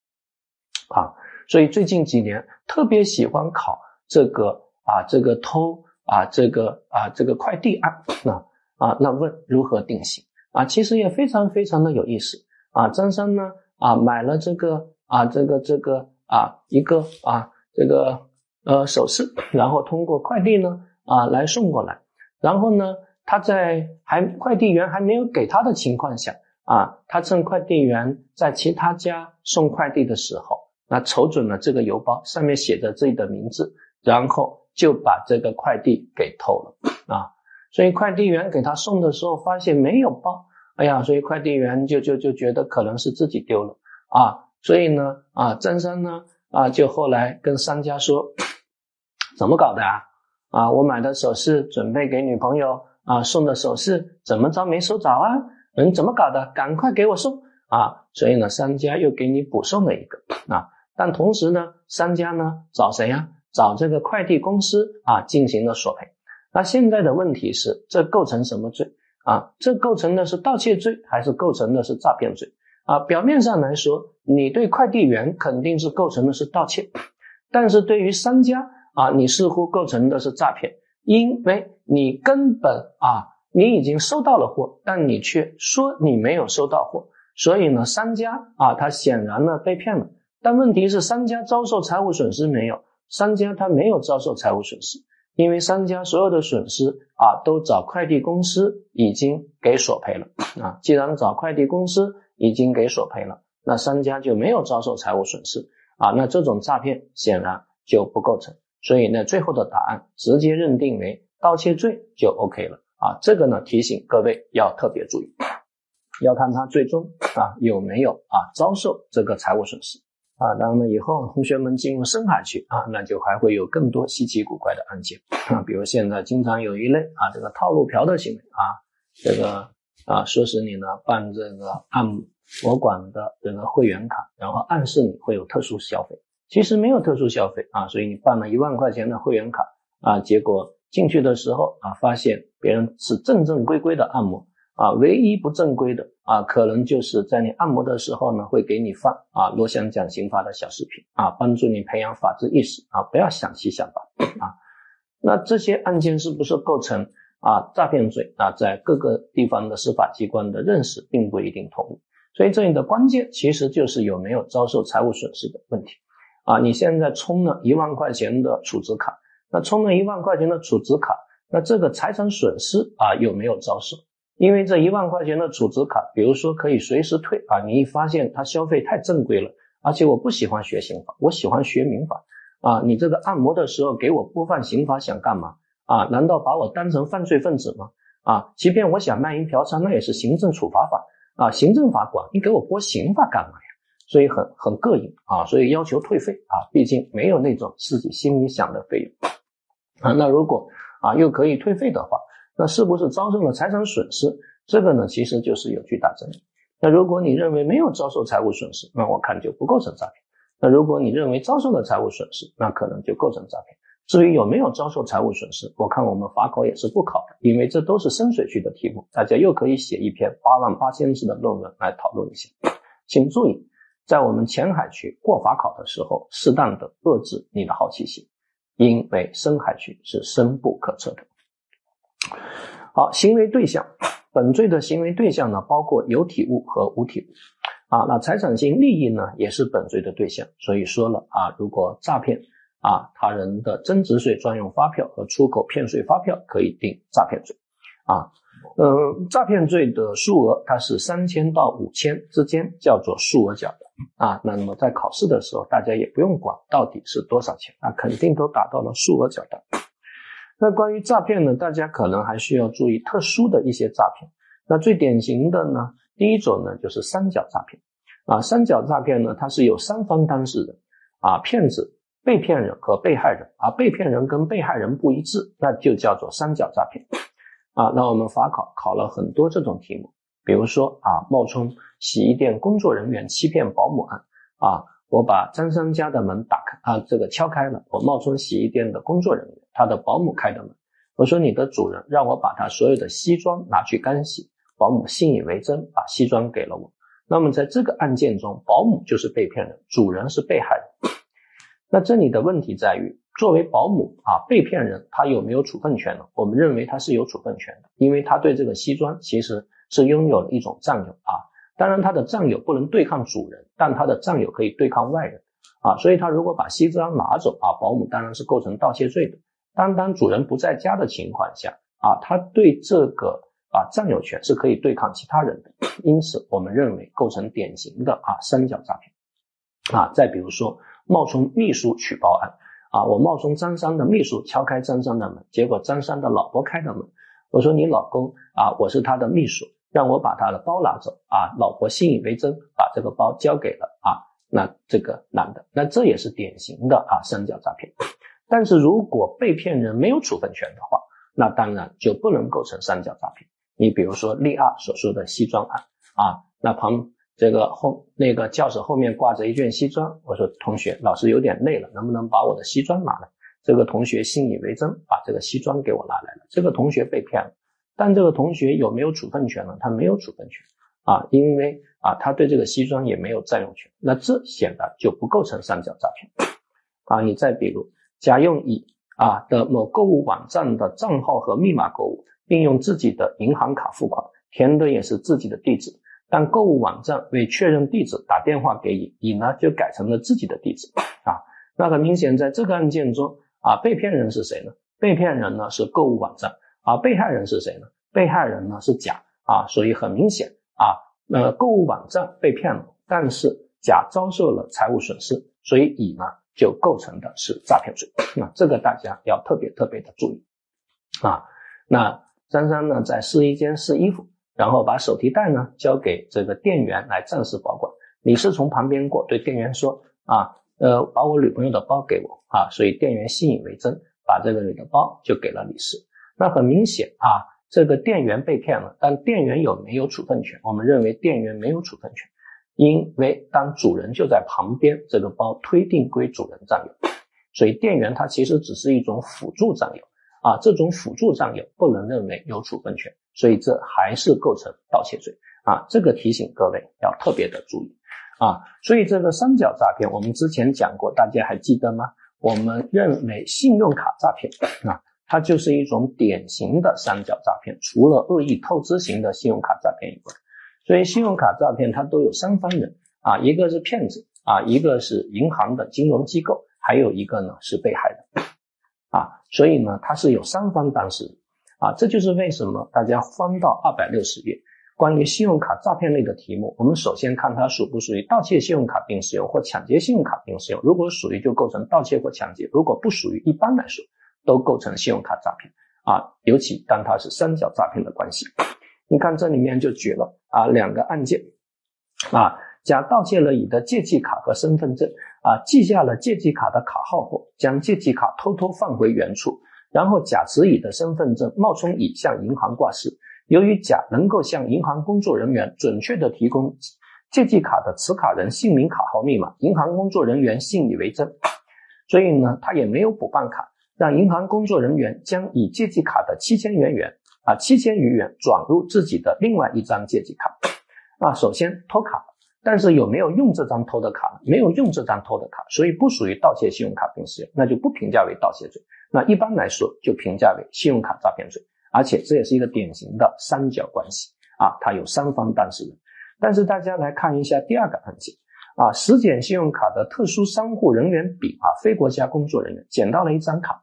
啊。所以最近几年特别喜欢考这个啊，这个偷啊，这个啊，这个快递案啊啊，那问如何定性啊？其实也非常非常的有意思啊。张三呢？啊，买了这个啊，这个这个啊，一个啊，这个呃首饰，然后通过快递呢啊来送过来，然后呢，他在还快递员还没有给他的情况下啊，他趁快递员在其他家送快递的时候，那瞅准了这个邮包上面写着自己的名字，然后就把这个快递给偷了啊，所以快递员给他送的时候发现没有包。哎呀，所以快递员就就就觉得可能是自己丢了啊，所以呢啊，张三呢啊就后来跟商家说，怎么搞的啊？啊，我买的首饰准备给女朋友啊送的首饰，怎么着没收着啊？嗯，怎么搞的？赶快给我送啊！所以呢，商家又给你补送了一个啊，但同时呢，商家呢找谁呀？找这个快递公司啊进行了索赔。那现在的问题是，这构成什么罪？啊，这构成的是盗窃罪还是构成的是诈骗罪？啊，表面上来说，你对快递员肯定是构成的是盗窃，但是对于商家啊，你似乎构成的是诈骗，因为你根本啊，你已经收到了货，但你却说你没有收到货，所以呢，商家啊，他显然呢被骗了。但问题是，商家遭受财务损失没有？商家他没有遭受财务损失。因为商家所有的损失啊，都找快递公司已经给索赔了啊。既然找快递公司已经给索赔了，那商家就没有遭受财务损失啊。那这种诈骗显然就不构成。所以呢，最后的答案直接认定为盗窃罪就 OK 了啊。这个呢，提醒各位要特别注意，要看他最终啊有没有啊遭受这个财务损失。啊，当然了，以后同学们进入深海区啊，那就还会有更多稀奇古怪的案件啊，比如现在经常有一类啊，这个套路嫖的行为啊，这个啊，说是你呢办这个按摩馆的这个会员卡，然后暗示你会有特殊消费，其实没有特殊消费啊，所以你办了一万块钱的会员卡啊，结果进去的时候啊，发现别人是正正规规的按摩。啊，唯一不正规的啊，可能就是在你按摩的时候呢，会给你放啊罗翔讲刑法的小视频啊，帮助你培养法治意识啊，不要想七想八啊。那这些案件是不是构成啊诈骗罪啊？在各个地方的司法机关的认识并不一定统一，所以这里的关键其实就是有没有遭受财务损失的问题啊。你现在充了一万块钱的储值卡，那充了一万块钱的储值卡，那这个财产损失啊有没有遭受？因为这一万块钱的储值卡，比如说可以随时退啊，你一发现他消费太正规了，而且我不喜欢学刑法，我喜欢学民法啊，你这个按摩的时候给我播放刑法想干嘛啊？难道把我当成犯罪分子吗？啊，即便我想卖淫嫖娼，那也是行政处罚法啊，行政法管，你给我播刑法干嘛呀？所以很很膈应啊，所以要求退费啊，毕竟没有那种自己心里想的费用啊，那如果啊又可以退费的话。那是不是遭受了财产损失？这个呢，其实就是有巨大争议。那如果你认为没有遭受财务损失，那我看就不构成诈骗。那如果你认为遭受了财务损失，那可能就构成诈骗。至于有没有遭受财务损失，我看我们法考也是不考的，因为这都是深水区的题目，大家又可以写一篇八万八千字的论文来讨论一下。请注意，在我们浅海区过法考的时候，适当的遏制你的好奇心，因为深海区是深不可测的。好，行为对象，本罪的行为对象呢，包括有体物和无体物。啊，那财产性利益呢，也是本罪的对象。所以说了啊，如果诈骗啊他人的增值税专用发票和出口骗税发票，可以定诈骗罪。啊，嗯，诈骗罪的数额它是三千到五千之间，叫做数额缴的。啊，那么在考试的时候，大家也不用管到底是多少钱，啊，肯定都达到了数额缴的。那关于诈骗呢，大家可能还需要注意特殊的一些诈骗。那最典型的呢，第一种呢就是三角诈骗。啊，三角诈骗呢，它是有三方当事人，啊，骗子、被骗人和被害人，啊被骗人跟被害人不一致，那就叫做三角诈骗。啊，那我们法考考了很多这种题目，比如说啊，冒充洗衣店工作人员欺骗保姆案，啊。我把张三家的门打开啊，这个敲开了。我冒充洗衣店的工作人员，他的保姆开的门。我说你的主人让我把他所有的西装拿去干洗，保姆信以为真，把西装给了我。那么在这个案件中，保姆就是被骗人，主人是被害人。那这里的问题在于，作为保姆啊，被骗人他有没有处分权呢？我们认为他是有处分权的，因为他对这个西装其实是拥有了一种占有啊。当然，他的占有不能对抗主人，但他的占有可以对抗外人啊。所以，他如果把西装拿走啊，保姆当然是构成盗窃罪的。单当主人不在家的情况下啊，他对这个啊占有权是可以对抗其他人的。因此，我们认为构成典型的啊三角诈骗啊。再比如说，冒充秘书取包案啊，我冒充张三的秘书敲开张三的门，结果张三的老婆开的门，我说你老公啊，我是他的秘书。让我把他的包拿走啊！老婆信以为真，把这个包交给了啊，那这个男的，那这也是典型的啊三角诈骗。但是如果被骗人没有处分权的话，那当然就不能构成三角诈骗。你比如说例二所说的西装案啊，那旁这个后那个教室后面挂着一件西装，我说同学，老师有点累了，能不能把我的西装拿来？这个同学信以为真，把这个西装给我拿来了。这个同学被骗了。但这个同学有没有处分权呢？他没有处分权啊，因为啊，他对这个西装也没有占用权。那这显然就不构成三角诈骗啊。你再比如，甲用乙啊的某购物网站的账号和密码购物，并用自己的银行卡付款，填的也是自己的地址，但购物网站为确认地址打电话给乙，乙呢就改成了自己的地址啊。那很明显，在这个案件中啊，被骗人是谁呢？被骗人呢是购物网站。啊，被害人是谁呢？被害人呢是甲啊，所以很明显啊，呃，购物网站被骗了，但是甲遭受了财务损失，所以乙呢就构成的是诈骗罪。那这个大家要特别特别的注意啊。那张三呢在试衣间试衣服，然后把手提袋呢交给这个店员来暂时保管。李是从旁边过，对店员说：“啊，呃，把我女朋友的包给我啊，所以店员信以为真，把这个女的包就给了李四。那很明显啊，这个店员被骗了，但店员有没有处分权？我们认为店员没有处分权，因为当主人就在旁边，这个包推定归主人占有，所以店员他其实只是一种辅助占有啊，这种辅助占有不能认为有处分权，所以这还是构成盗窃罪啊，这个提醒各位要特别的注意。啊，所以这个三角诈骗，我们之前讲过，大家还记得吗？我们认为信用卡诈骗啊，它就是一种典型的三角诈骗，除了恶意透支型的信用卡诈骗以外，所以信用卡诈骗它都有三方人啊，一个是骗子啊，一个是银行的金融机构，还有一个呢是被害人啊，所以呢它是有三方当事人啊，这就是为什么大家翻到二百六十页。关于信用卡诈骗类的题目，我们首先看它属不属于盗窃信用卡并使用或抢劫信用卡并使用。如果属于，就构成盗窃或抢劫；如果不属于，一般来说都构成信用卡诈骗啊。尤其当它是三角诈骗的关系，你看这里面就举了啊两个案件。啊，甲盗窃了乙的借记卡和身份证。啊，记下了借记卡的卡号后，将借记卡偷偷放回原处，然后甲持乙的身份证，冒充乙向银行挂失。由于甲能够向银行工作人员准确的提供借记卡的持卡人姓名、卡号、密码，银行工作人员信以为真，所以呢，他也没有补办卡，让银行工作人员将以借记卡的七千元元啊七千余元转入自己的另外一张借记卡啊，首先偷卡，但是有没有用这张偷的卡？没有用这张偷的卡，所以不属于盗窃信用卡并使用，那就不评价为盗窃罪，那一般来说就评价为信用卡诈骗罪。而且这也是一个典型的三角关系啊，它有三方当事人。但是大家来看一下第二个案件啊，实检信用卡的特殊商户人员丙啊，非国家工作人员捡到了一张卡，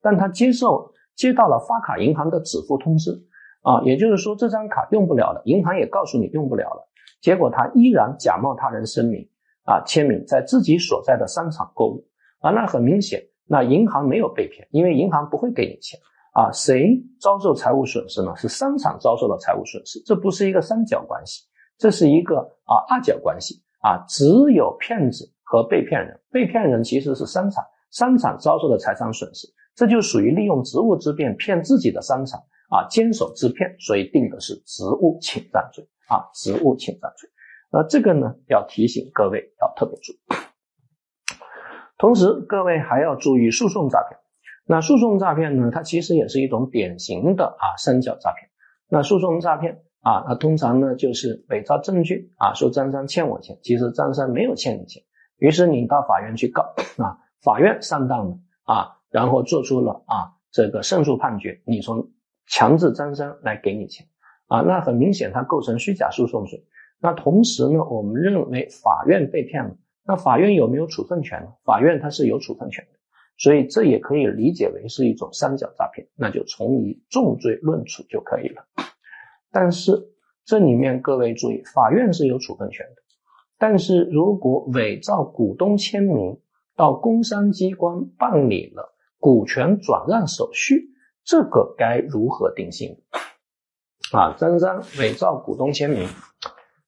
但他接受接到了发卡银行的止付通知啊，也就是说这张卡用不了了，银行也告诉你用不了了，结果他依然假冒他人声明啊，签名在自己所在的商场购物啊，那很明显，那银行没有被骗，因为银行不会给你钱。啊，谁遭受财务损失呢？是商场遭受了财务损失，这不是一个三角关系，这是一个啊二角关系啊。只有骗子和被骗人，被骗人其实是商场，商场遭受的财产损失，这就属于利用职务之便骗自己的商场啊，监守自骗，所以定的是职务侵占罪啊，职务侵占罪。那这个呢，要提醒各位要特别注意，同时各位还要注意诉讼诈骗。那诉讼诈骗呢？它其实也是一种典型的啊三角诈骗。那诉讼诈骗啊，那通常呢就是伪造证据啊，说张三欠我钱，其实张三没有欠你钱。于是你到法院去告啊，法院上当了啊，然后做出了啊这个胜诉判决，你从强制张三来给你钱啊，那很明显它构成虚假诉讼罪。那同时呢，我们认为法院被骗了，那法院有没有处分权呢？法院它是有处分权的。所以这也可以理解为是一种三角诈骗，那就从以重罪论处就可以了。但是这里面各位注意，法院是有处分权的。但是如果伪造股东签名到工商机关办理了股权转让手续，这个该如何定性？啊，张三伪造股东签名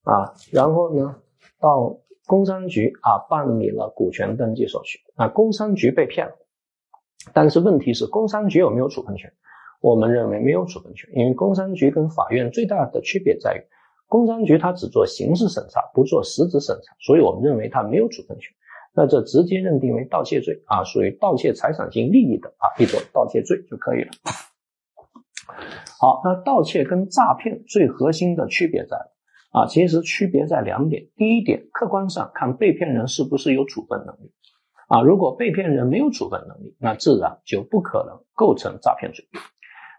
啊，然后呢到工商局啊办理了股权登记手续，啊，工商局被骗了。但是问题是，工商局有没有处分权？我们认为没有处分权，因为工商局跟法院最大的区别在于，工商局它只做刑事审查，不做实质审查，所以我们认为它没有处分权。那这直接认定为盗窃罪啊，属于盗窃财产性利益的啊一种盗窃罪就可以了。好，那盗窃跟诈骗最核心的区别在啊，其实区别在两点。第一点，客观上看被骗人是不是有处分能力。啊，如果被骗人没有处分能力，那自然就不可能构成诈骗罪。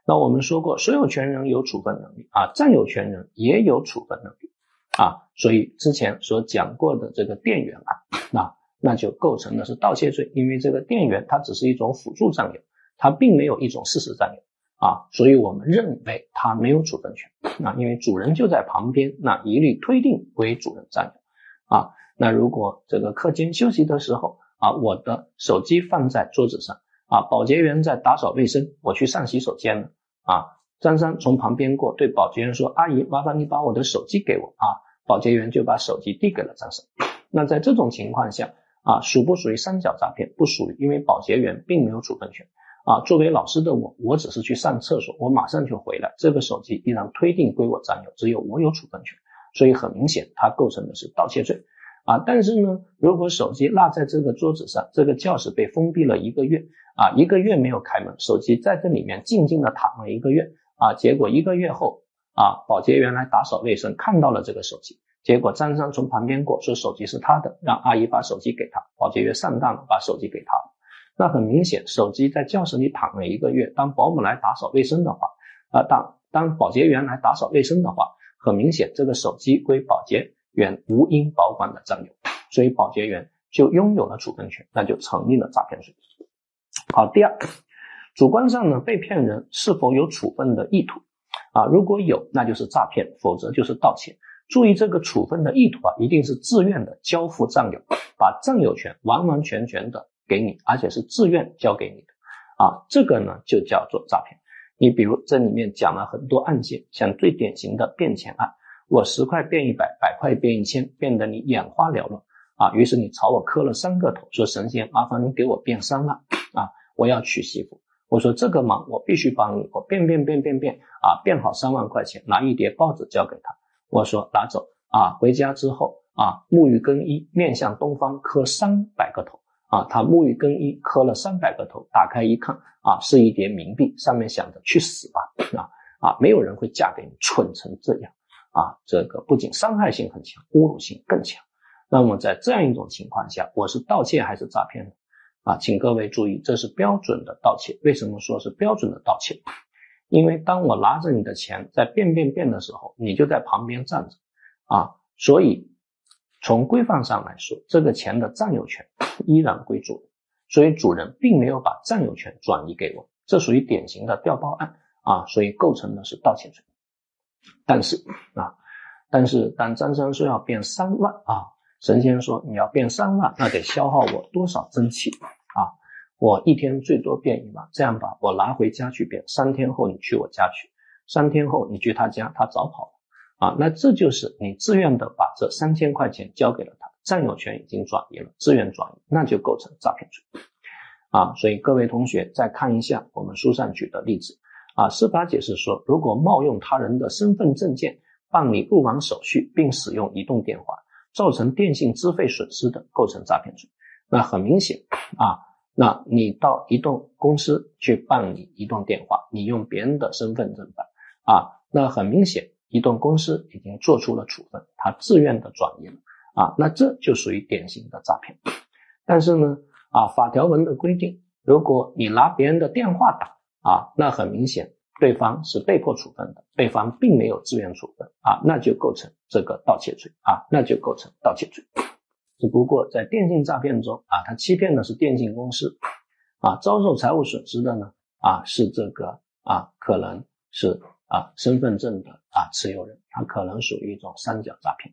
那我们说过，所有权人有处分能力啊，占有权人也有处分能力啊，所以之前所讲过的这个店员啊，那那就构成的是盗窃罪，因为这个店员他只是一种辅助占有，他并没有一种事实占有啊，所以我们认为他没有处分权啊，因为主人就在旁边，那一律推定为主人占有啊。那如果这个课间休息的时候，啊，我的手机放在桌子上啊，保洁员在打扫卫生，我去上洗手间了啊。张三从旁边过，对保洁员说：“阿姨，麻烦你把我的手机给我啊。”保洁员就把手机递给了张三。那在这种情况下啊，属不属于三角诈骗？不属于，因为保洁员并没有处分权。啊，作为老师的我，我只是去上厕所，我马上就回来，这个手机依然推定归我占有，只有我有处分权，所以很明显，它构成的是盗窃罪。啊，但是呢，如果手机落在这个桌子上，这个教室被封闭了一个月，啊，一个月没有开门，手机在这里面静静的躺了一个月，啊，结果一个月后，啊，保洁员来打扫卫生，看到了这个手机，结果张三从旁边过，说手机是他的，让阿姨把手机给他，保洁员上当了，把手机给他。那很明显，手机在教室里躺了一个月。当保姆来打扫卫生的话，啊，当当保洁员来打扫卫生的话，很明显，这个手机归保洁员无应保管的占有，所以保洁员就拥有了处分权，那就成立了诈骗罪。好，第二，主观上呢，被骗人是否有处分的意图啊？如果有，那就是诈骗；否则就是盗窃。注意这个处分的意图啊，一定是自愿的交付占有，把占有权完完全全的。给你，而且是自愿交给你的，啊，这个呢就叫做诈骗。你比如这里面讲了很多案件，像最典型的变钱案，我十块变一百，百块变一千，变得你眼花缭乱啊，于是你朝我磕了三个头，说神仙麻烦你给我变三万啊，我要娶媳妇。我说这个忙我必须帮你，我变变变变变啊，变好三万块钱，拿一叠报纸交给他，我说拿走啊，回家之后啊，沐浴更衣，面向东方磕三百个头。啊，他沐浴更衣，磕了三百个头，打开一看，啊，是一叠冥币，上面想着去死吧，啊啊，没有人会嫁给你，蠢成这样，啊，这个不仅伤害性很强，侮辱性更强。那么在这样一种情况下，我是盗窃还是诈骗呢？啊，请各位注意，这是标准的盗窃。为什么说是标准的盗窃？因为当我拿着你的钱在变变变的时候，你就在旁边站着，啊，所以。从规范上来说，这个钱的占有权依然归主人，所以主人并没有把占有权转移给我，这属于典型的调包案啊，所以构成的是盗窃罪。但是啊，但是当张三说要变三万啊，神仙说你要变三万，那得消耗我多少真气啊？我一天最多变一万，这样吧，我拿回家去变，三天后你去我家去，三天后你去他家，他早跑了。啊，那这就是你自愿的把这三千块钱交给了他，占有权已经转移了，自愿转移，那就构成诈骗罪。啊，所以各位同学再看一下我们书上举的例子。啊，司法解释说，如果冒用他人的身份证件办理入网手续，并使用移动电话，造成电信资费损失的，构成诈骗罪。那很明显啊，那你到移动公司去办理移动电话，你用别人的身份证办啊，那很明显。移动公司已经做出了处分，他自愿的转移了啊，那这就属于典型的诈骗。但是呢，啊，法条文的规定，如果你拿别人的电话打啊，那很明显对方是被迫处分的，对方并没有自愿处分啊，那就构成这个盗窃罪啊，那就构成盗窃罪。只不过在电信诈骗中啊，他欺骗的是电信公司啊，遭受财务损失的呢啊是这个啊，可能是。啊，身份证的啊持有人，他可能属于一种三角诈骗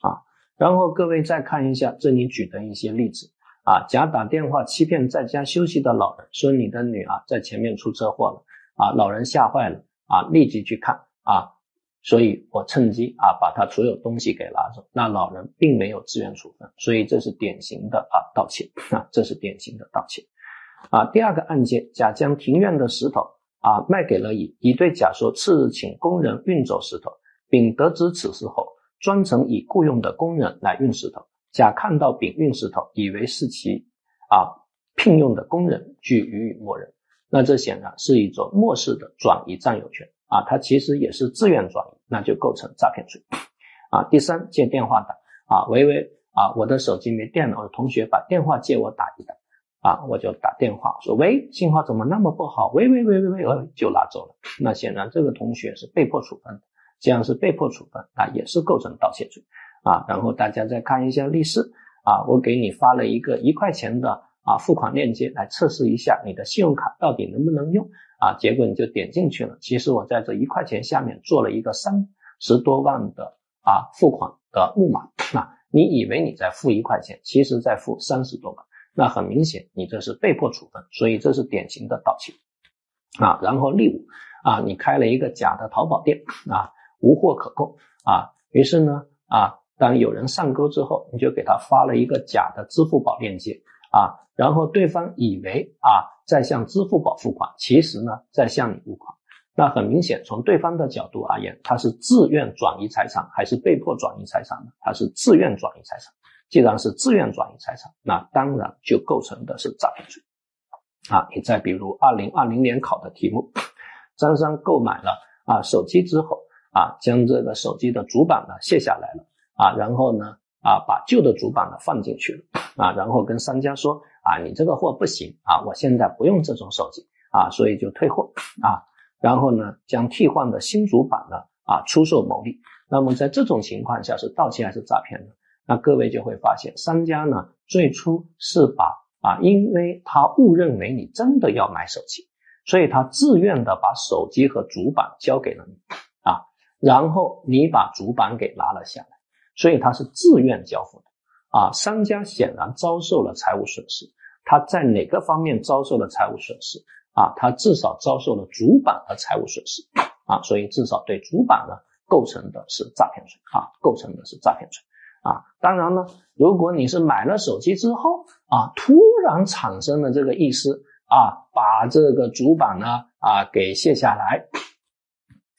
啊。然后各位再看一下这里举的一些例子啊，假打电话欺骗在家休息的老人，说你的女儿在前面出车祸了啊，老人吓坏了啊，立即去看啊，所以我趁机啊把他所有东西给拿走，那老人并没有自愿处分，所以这是典型的啊盗窃 啊，这是典型的盗窃啊。第二个案件，甲将庭院的石头。啊，卖给了乙，乙对甲说，次日请工人运走石头。丙得知此事后，专程以雇佣的工人来运石头。甲看到丙运石头，以为是其啊聘用的工人，俱予以默认。那这显然是一种漠视的转移占有权啊，他其实也是自愿转移，那就构成诈骗罪啊。第三，借电话打啊，喂喂啊，我的手机没电了，我的同学把电话借我打一打。啊，我就打电话说喂，信号怎么那么不好？喂喂喂喂喂，就拿走了。那显然这个同学是被迫处分的，这样是被迫处分，啊，也是构成盗窃罪啊。然后大家再看一下例示啊，我给你发了一个一块钱的啊付款链接来测试一下你的信用卡到底能不能用啊，结果你就点进去了。其实我在这一块钱下面做了一个三十多万的啊付款的木马啊，你以为你在付一块钱，其实在付三十多万。那很明显，你这是被迫处分，所以这是典型的盗窃啊。然后例五啊，你开了一个假的淘宝店啊，无货可供啊，于是呢啊，当有人上钩之后，你就给他发了一个假的支付宝链接啊，然后对方以为啊在向支付宝付款，其实呢在向你付款。那很明显，从对方的角度而言，他是自愿转移财产还是被迫转移财产呢？他是自愿转移财产。既然是自愿转移财产，那当然就构成的是诈骗罪。啊，你再比如二零二零年考的题目，张三购买了啊手机之后啊，将这个手机的主板呢卸下来了啊，然后呢啊把旧的主板呢放进去了啊，然后跟商家说啊你这个货不行啊，我现在不用这种手机啊，所以就退货啊，然后呢将替换的新主板呢啊出售牟利。那么在这种情况下是盗窃还是诈骗呢？那各位就会发现，商家呢最初是把啊，因为他误认为你真的要买手机，所以他自愿的把手机和主板交给了你啊，然后你把主板给拿了下来，所以他是自愿交付的啊。商家显然遭受了财务损失，他在哪个方面遭受了财务损失啊？他至少遭受了主板的财务损失啊，所以至少对主板呢构成的是诈骗罪啊，构成的是诈骗罪。啊，当然呢，如果你是买了手机之后啊，突然产生了这个意思啊，把这个主板呢啊给卸下来，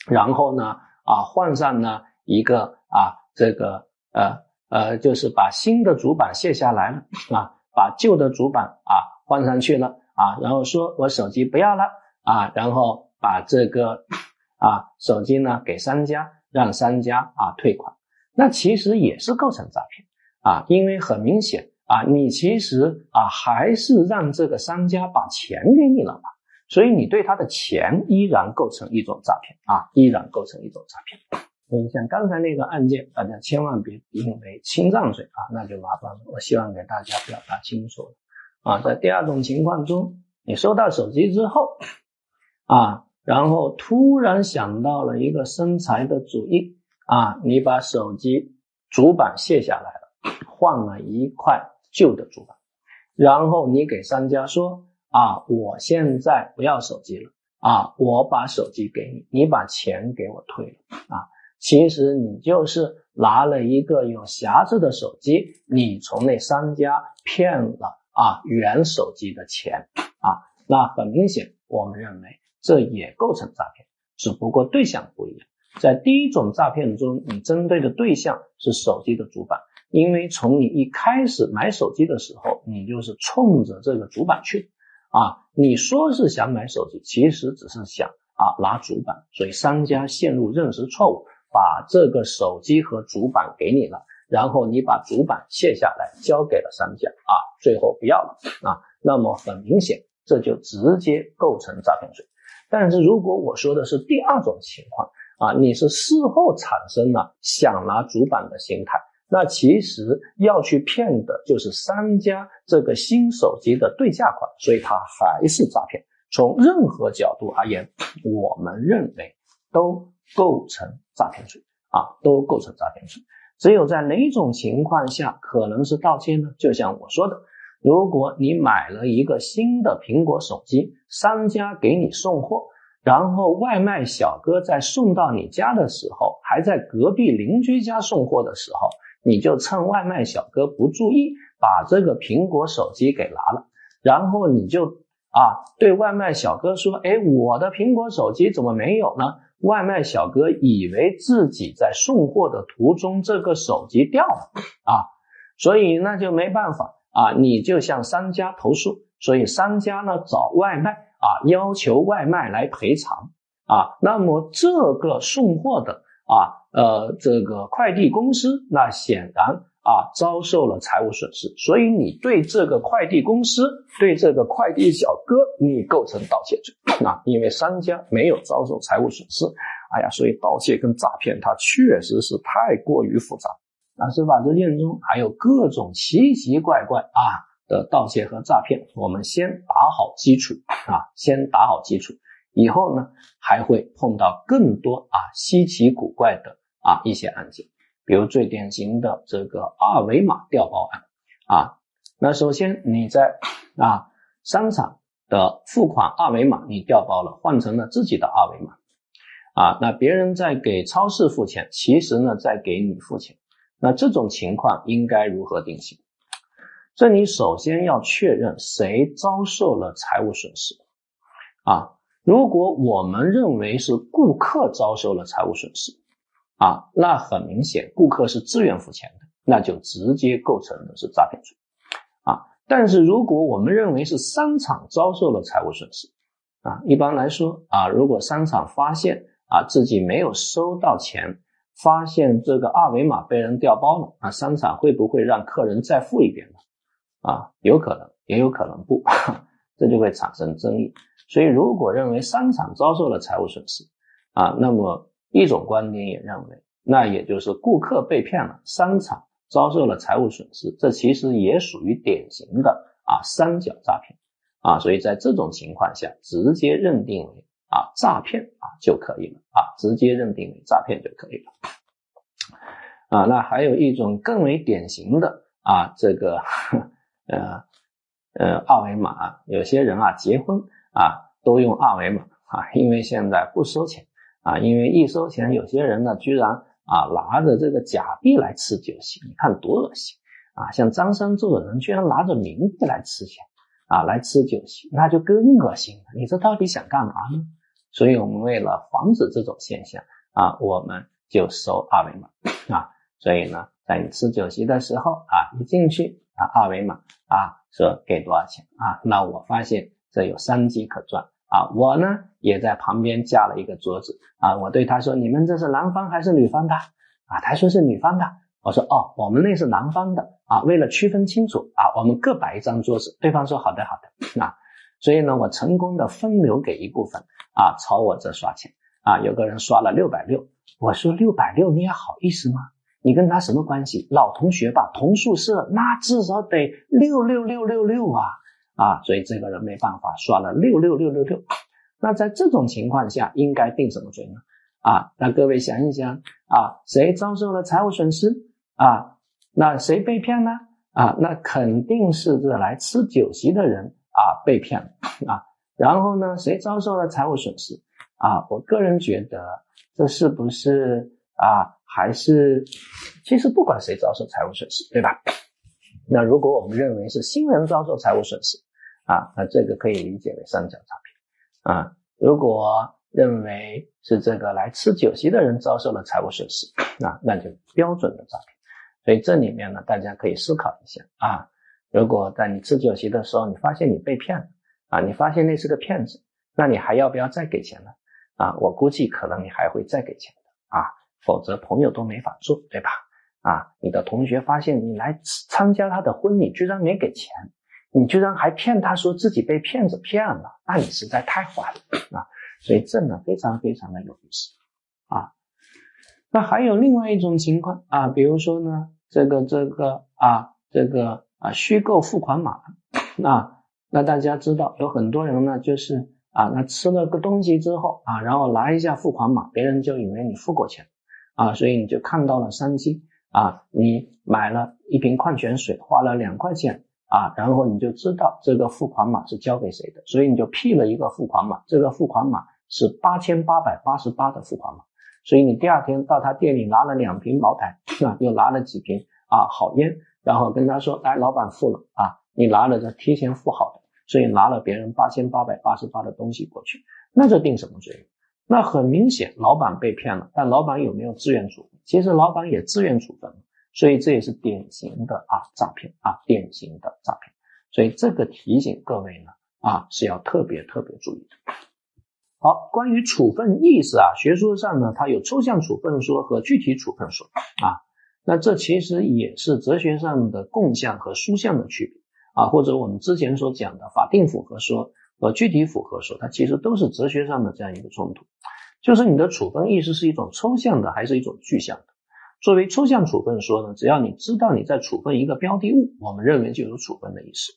然后呢啊换上呢一个啊这个呃呃就是把新的主板卸下来了啊，把旧的主板啊换上去了啊，然后说我手机不要了啊，然后把这个啊手机呢给商家，让商家啊退款。那其实也是构成诈骗啊，因为很明显啊，你其实啊还是让这个商家把钱给你了嘛，所以你对他的钱依然构成一种诈骗啊，依然构成一种诈骗。所以像刚才那个案件，大家千万别定为侵占罪啊，那就麻烦了。我希望给大家表达清楚啊，在第二种情况中，你收到手机之后啊，然后突然想到了一个生财的主意。啊，你把手机主板卸下来了，换了一块旧的主板，然后你给商家说啊，我现在不要手机了啊，我把手机给你，你把钱给我退了啊。其实你就是拿了一个有瑕疵的手机，你从那商家骗了啊原手机的钱啊。那很明显，我们认为这也构成诈骗，只不过对象不一样。在第一种诈骗中，你针对的对象是手机的主板，因为从你一开始买手机的时候，你就是冲着这个主板去啊。你说是想买手机，其实只是想啊拿主板，所以商家陷入认识错误，把这个手机和主板给你了，然后你把主板卸下来交给了商家啊，最后不要了啊。那么很明显，这就直接构成诈骗罪。但是如果我说的是第二种情况，啊，你是事后产生了想拿主板的心态，那其实要去骗的就是商家这个新手机的对价款，所以它还是诈骗。从任何角度而言，我们认为都构成诈骗罪啊，都构成诈骗罪。只有在哪种情况下可能是盗窃呢？就像我说的，如果你买了一个新的苹果手机，商家给你送货。然后外卖小哥在送到你家的时候，还在隔壁邻居家送货的时候，你就趁外卖小哥不注意，把这个苹果手机给拿了。然后你就啊对外卖小哥说：“哎，我的苹果手机怎么没有呢？”外卖小哥以为自己在送货的途中这个手机掉了啊，所以那就没办法啊，你就向商家投诉。所以商家呢找外卖。啊，要求外卖来赔偿啊，那么这个送货的啊，呃，这个快递公司那显然啊遭受了财务损失，所以你对这个快递公司，对这个快递小哥，你构成盗窃罪。啊，因为商家没有遭受财务损失，哎呀，所以盗窃跟诈骗它确实是太过于复杂，那司法实践中还有各种奇奇怪怪啊。的盗窃和诈骗，我们先打好基础啊，先打好基础，以后呢还会碰到更多啊稀奇古怪的啊一些案件，比如最典型的这个二维码调包案啊。那首先你在啊商场的付款二维码你调包了，换成了自己的二维码啊，那别人在给超市付钱，其实呢在给你付钱，那这种情况应该如何定性？这里首先要确认谁遭受了财务损失啊？如果我们认为是顾客遭受了财务损失啊，那很明显顾客是自愿付钱的，那就直接构成的是诈骗罪啊。但是如果我们认为是商场遭受了财务损失啊，一般来说啊，如果商场发现啊自己没有收到钱，发现这个二维码被人调包了啊，商场会不会让客人再付一遍呢？啊，有可能，也有可能不，这就会产生争议。所以，如果认为商场遭受了财务损失，啊，那么一种观点也认为，那也就是顾客被骗了，商场遭受了财务损失，这其实也属于典型的啊三角诈骗啊。所以在这种情况下，直接认定为啊诈骗啊就可以了啊，直接认定为诈骗就可以了。啊，那还有一种更为典型的啊这个。呃呃，二维码，有些人啊结婚啊都用二维码啊，因为现在不收钱啊，因为一收钱，有些人呢居然啊拿着这个假币来吃酒席，你看多恶心啊！像张三这种人居然拿着冥币来吃钱啊，来吃酒席，那就更恶心了。你这到底想干嘛呢？所以我们为了防止这种现象啊，我们就收二维码啊。所以呢，在你吃酒席的时候啊，一进去。啊，二维码啊，说给多少钱啊？那我发现这有商机可赚啊！我呢也在旁边架了一个桌子啊，我对他说：“你们这是男方还是女方的？”啊，他说是女方的。我说：“哦，我们那是男方的啊。”为了区分清楚啊，我们各摆一张桌子。对方说：“好的，好的。”啊，所以呢，我成功的分流给一部分啊，朝我这刷钱啊。有个人刷了六百六，我说：“六百六，你也好意思吗？”你跟他什么关系？老同学吧，同宿舍，那至少得六六六六六啊啊！所以这个人没办法刷了六六六六六。那在这种情况下，应该定什么罪呢？啊，那各位想一想啊，谁遭受了财务损失啊？那谁被骗呢？啊，那肯定是这来吃酒席的人啊被骗了啊。然后呢，谁遭受了财务损失啊？我个人觉得这是不是啊？还是，其实不管谁遭受财务损失，对吧？那如果我们认为是新人遭受财务损失，啊，那这个可以理解为三角诈骗，啊，如果认为是这个来吃酒席的人遭受了财务损失，啊，那就标准的诈骗。所以这里面呢，大家可以思考一下啊，如果在你吃酒席的时候，你发现你被骗了，啊，你发现那是个骗子，那你还要不要再给钱呢？啊，我估计可能你还会再给钱的，啊。否则朋友都没法做，对吧？啊，你的同学发现你来参加他的婚礼，居然没给钱，你居然还骗他说自己被骗子骗了，那你实在太坏了啊！所以这呢非常非常的有意思啊。那还有另外一种情况啊，比如说呢，这个这个啊，这个啊虚构付款码啊，那大家知道有很多人呢就是啊，那吃了个东西之后啊，然后拿一下付款码，别人就以为你付过钱。啊，所以你就看到了商机啊！你买了一瓶矿泉水，花了两块钱啊，然后你就知道这个付款码是交给谁的，所以你就 P 了一个付款码，这个付款码是八千八百八十八的付款码，所以你第二天到他店里拿了两瓶茅台啊，又拿了几瓶啊好烟，然后跟他说，来，老板付了啊，你拿了这提前付好的，所以拿了别人八千八百八十八的东西过去，那这定什么罪？那很明显，老板被骗了，但老板有没有自愿处分？其实老板也自愿处分了，所以这也是典型的啊诈骗啊，典型的诈骗。所以这个提醒各位呢啊是要特别特别注意的。好，关于处分意思啊，学说上呢它有抽象处分说和具体处分说啊，那这其实也是哲学上的共相和殊相的区别啊，或者我们之前所讲的法定符合说。和具体符合说，它其实都是哲学上的这样一个冲突，就是你的处分意识是一种抽象的还是一种具象的？作为抽象处分说呢，只要你知道你在处分一个标的物，我们认为就有处分的意思；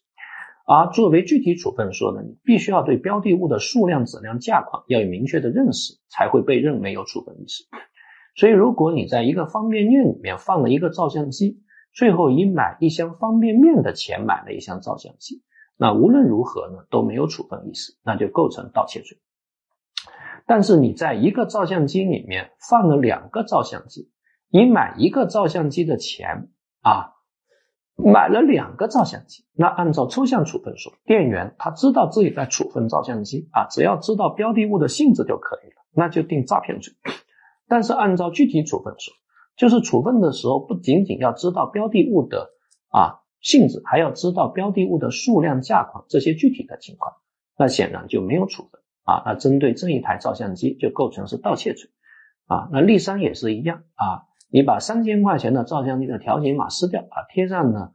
而作为具体处分说呢，你必须要对标的物的数量、质量、价款要有明确的认识，才会被认为有处分意识。所以，如果你在一个方便面里面放了一个照相机，最后以买一箱方便面的钱买了一箱照相机。那无论如何呢，都没有处分意思，那就构成盗窃罪。但是你在一个照相机里面放了两个照相机你买一个照相机的钱啊，买了两个照相机，那按照抽象处分说，店员他知道自己在处分照相机啊，只要知道标的物的性质就可以了，那就定诈骗罪。但是按照具体处分说，就是处分的时候不仅仅要知道标的物的啊性质，还要知道标的物的数量、价款这些具体的情况，那显然就没有处分啊。那针对这一台照相机就构成是盗窃罪啊。那例三也是一样啊。你把三千块钱的照相机的条形码撕掉啊，贴上呢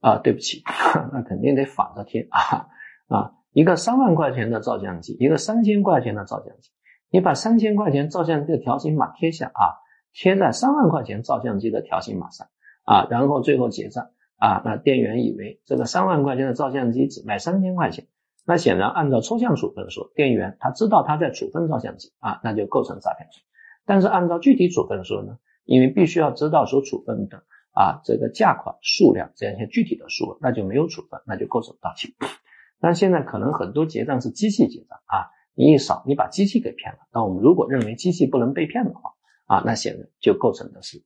啊，对不起，那肯定得反着贴啊啊，一个三万块钱的照相机，一个三千块钱的照相机，你把三千块钱照相机的条形码贴下啊，贴在三万块钱照相机的条形码上啊，然后最后结账啊，那店员以为这个三万块钱的照相机只卖三千块钱，那显然按照抽象处分说，店员他知道他在处分照相机啊，那就构成诈骗罪，但是按照具体处分说呢？因为必须要知道所处分的啊这个价款、数量这样一些具体的数额，那就没有处分，那就构成盗窃。但现在可能很多结账是机器结账啊，你一扫，你把机器给骗了。那我们如果认为机器不能被骗的话啊，那显然就构成的是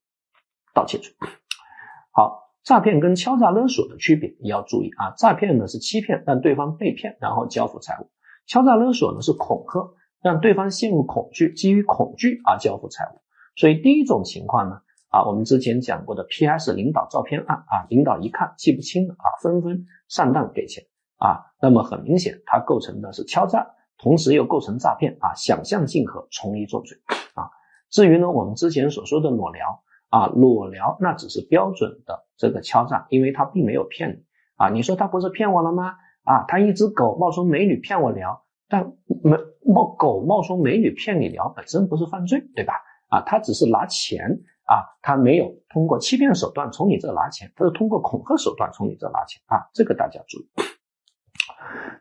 盗窃罪。好，诈骗跟敲诈勒索的区别你要注意啊，诈骗呢是欺骗让对方被骗，然后交付财物；敲诈勒索呢是恐吓让对方陷入恐惧，基于恐惧而交付财物。所以第一种情况呢，啊，我们之前讲过的 PS 领导照片案啊，领导一看记不清了啊，纷纷上当给钱啊，那么很明显，它构成的是敲诈，同时又构成诈骗啊，想象竞合，从一重罪啊。至于呢，我们之前所说的裸聊啊，裸聊那只是标准的这个敲诈，因为他并没有骗你啊，你说他不是骗我了吗？啊，他一只狗冒充美女骗我聊，但没冒狗冒充美女骗你聊本身不是犯罪，对吧？啊，他只是拿钱啊，他没有通过欺骗手段从你这拿钱，他是通过恐吓手段从你这拿钱啊，这个大家注意。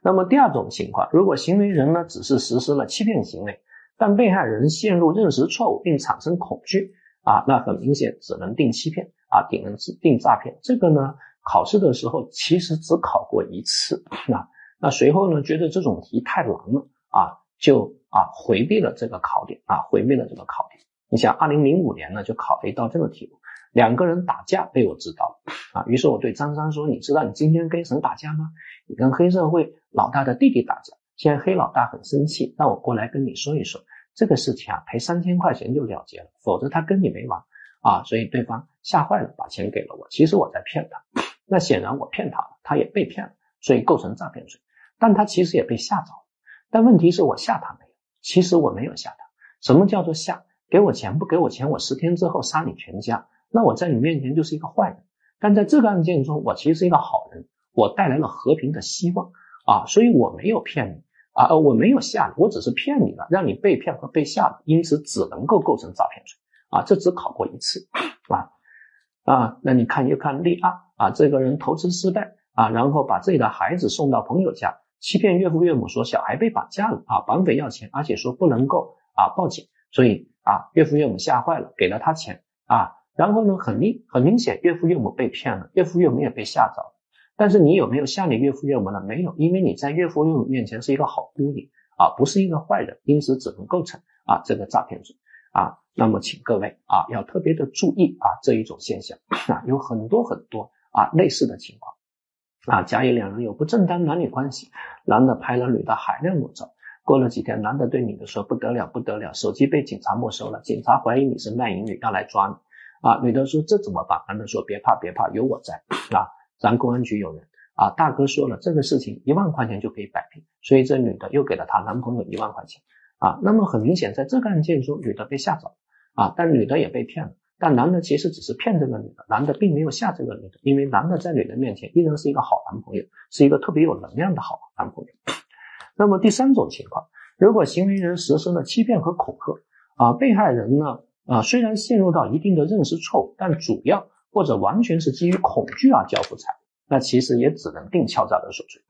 那么第二种情况，如果行为人呢只是实施了欺骗行为，但被害人陷入认识错误并产生恐惧啊，那很明显只能定欺骗啊，只能定诈骗。这个呢，考试的时候其实只考过一次啊，那随后呢觉得这种题太难了啊，就啊回避了这个考点啊，回避了这个考点。你想，二零零五年呢就考了一道这个题目，两个人打架被我知道了啊，于是我对张三说：“你知道你今天跟谁打架吗？你跟黑社会老大的弟弟打架，现在黑老大很生气，让我过来跟你说一说这个事情啊，赔三千块钱就了结了，否则他跟你没完啊。”所以对方吓坏了，把钱给了我。其实我在骗他，那显然我骗他了，他也被骗了，所以构成诈骗罪。但他其实也被吓着了，但问题是我吓他没有，其实我没有吓他。什么叫做吓？给我钱不给我钱，我十天之后杀你全家，那我在你面前就是一个坏人。但在这个案件中，我其实是一个好人，我带来了和平的希望啊，所以我没有骗你啊，我没有吓你，我只是骗你了，让你被骗和被吓了，因此只能够构成诈骗罪啊。这只考过一次啊啊，那你看又看例二啊，这个人投资失败啊，然后把自己的孩子送到朋友家，欺骗岳父岳母说小孩被绑架了啊，绑匪要钱，而且说不能够啊报警，所以。啊，岳父岳母吓坏了，给了他钱啊，然后呢，很明很明显，岳父岳母被骗了，岳父岳母也被吓着了。但是你有没有吓你岳父岳母呢？没有，因为你在岳父岳母面前是一个好姑娘啊，不是一个坏人，因此只能构成啊这个诈骗罪啊。那么请各位啊要特别的注意啊这一种现象啊，有很多很多啊类似的情况啊，甲乙两人有不正当男女关系，男的拍了女的海量裸照。过了几天，男的对女的说：“不得了，不得了，手机被警察没收了，警察怀疑你是卖淫女，要来抓你。”啊，女的说：“这怎么办？”男的说：“别怕，别怕，有我在啊，咱公安局有人啊。”大哥说了，这个事情一万块钱就可以摆平，所以这女的又给了她男朋友一万块钱啊。那么很明显，在这个案件中，女的被吓着了啊，但女的也被骗了，但男的其实只是骗这个女的，男的并没有吓这个女的，因为男的在女的面前依然是一个好男朋友，是一个特别有能量的好男朋友。那么第三种情况，如果行为人实施了欺骗和恐吓，啊，被害人呢，啊，虽然陷入到一定的认识错误，但主要或者完全是基于恐惧而交付财物，那其实也只能定敲诈勒索罪，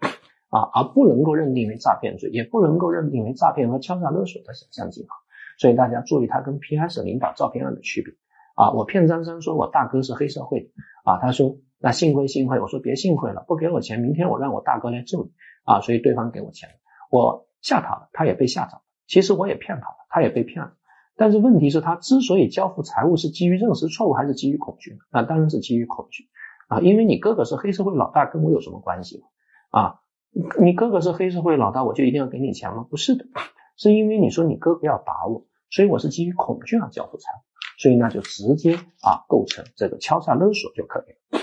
啊，而不能够认定为诈骗罪，也不能够认定为诈骗和敲诈勒索的想象竞合。所以大家注意它跟 PS 领导照片案的区别。啊，我骗张三说我大哥是黑社会，啊，他说那幸亏幸亏，我说别幸亏了，不给我钱，明天我让我大哥来揍你，啊，所以对方给我钱了。我吓他了，他也被吓着了。其实我也骗他了，他也被骗了。但是问题是，他之所以交付财物是基于认识错误还是基于恐惧呢？那当然是基于恐惧啊，因为你哥哥是黑社会老大，跟我有什么关系啊，你哥哥是黑社会老大，我就一定要给你钱吗？不是的，是因为你说你哥哥要打我，所以我是基于恐惧而交付财物，所以那就直接啊构成这个敲诈勒索就可以了。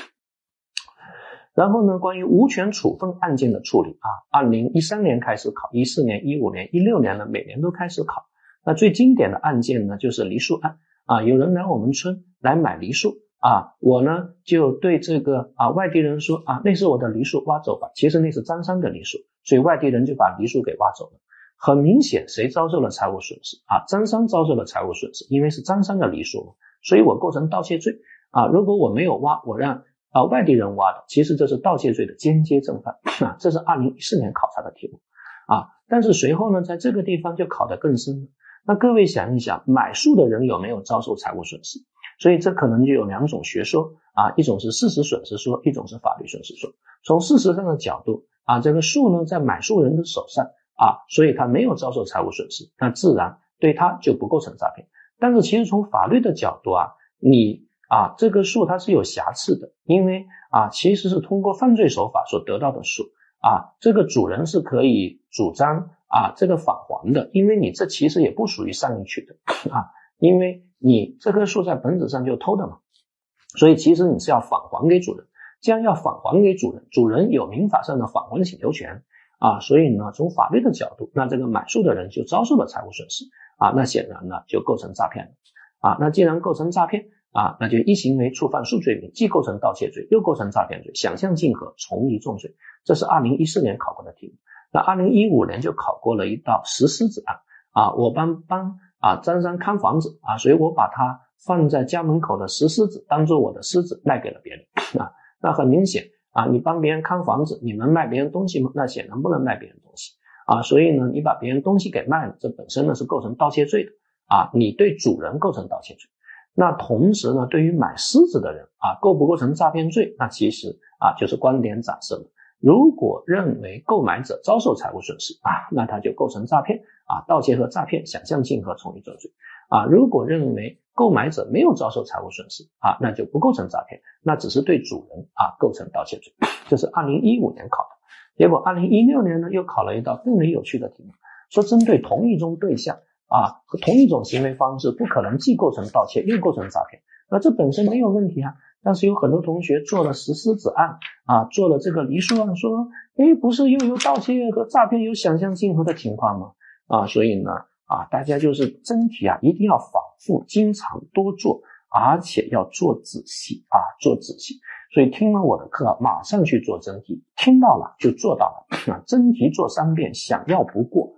然后呢，关于无权处分案件的处理啊，二零一三年开始考，一四年、一五年、一六年呢，每年都开始考。那最经典的案件呢，就是梨树案啊，有人来我们村来买梨树啊，我呢就对这个啊外地人说啊，那是我的梨树，挖走吧。其实那是张三的梨树，所以外地人就把梨树给挖走了。很明显，谁遭受了财务损失啊？张三遭受了财务损失，因为是张三的梨树嘛，所以我构成盗窃罪啊。如果我没有挖，我让。啊，外地人挖的，其实这是盗窃罪的间接正犯啊，这是二零一四年考察的题目啊。但是随后呢，在这个地方就考得更深了。那各位想一想，买树的人有没有遭受财务损失？所以这可能就有两种学说啊，一种是事实损失说，一种是法律损失说。从事实上的角度啊，这个树呢在买树人的手上啊，所以他没有遭受财务损失，那自然对他就不构成诈骗。但是其实从法律的角度啊，你。啊，这个树它是有瑕疵的，因为啊，其实是通过犯罪手法所得到的树啊，这个主人是可以主张啊这个返还的，因为你这其实也不属于善意取得啊，因为你这棵树在本质上就偷的嘛，所以其实你是要返还给主人，既然要返还给主人，主人有民法上的返还请求权啊，所以呢，从法律的角度，那这个买树的人就遭受了财务损失啊，那显然呢就构成诈骗了啊，那既然构成诈骗。啊，那就一行为触犯数罪名，既构成盗窃罪，又构成诈骗罪，想象竞合，从一重罪。这是二零一四年考过的题目。那二零一五年就考过了一道石狮子案啊，我帮帮啊张三看房子啊，所以我把他放在家门口的石狮子当做我的狮子卖给了别人啊。那很明显啊，你帮别人看房子，你能卖别人东西吗？那显然不能卖别人东西啊。所以呢，你把别人东西给卖了，这本身呢是构成盗窃罪的啊。你对主人构成盗窃罪。那同时呢，对于买狮子的人啊，构不构成诈骗罪？那其实啊，就是观点展示了。如果认为购买者遭受财务损失啊，那他就构成诈骗啊，盗窃和诈骗想象竞合从一重罪啊。如果认为购买者没有遭受财务损失啊，那就不构成诈骗，那只是对主人啊构成盗窃罪。这是二零一五年考的，结果二零一六年呢又考了一道更为有趣的题目，说针对同一宗对象。啊，同一种行为方式不可能既构成盗窃又构成诈骗，那这本身没有问题啊。但是有很多同学做了石狮子案啊，做了这个梨树案，说，哎，不是又有盗窃和诈骗有想象竞合的情况吗？啊，所以呢，啊，大家就是真题啊，一定要反复、经常多做，而且要做仔细啊，做仔细。所以听了我的课，马上去做真题，听到了就做到了 啊，真题做三遍，想要不过。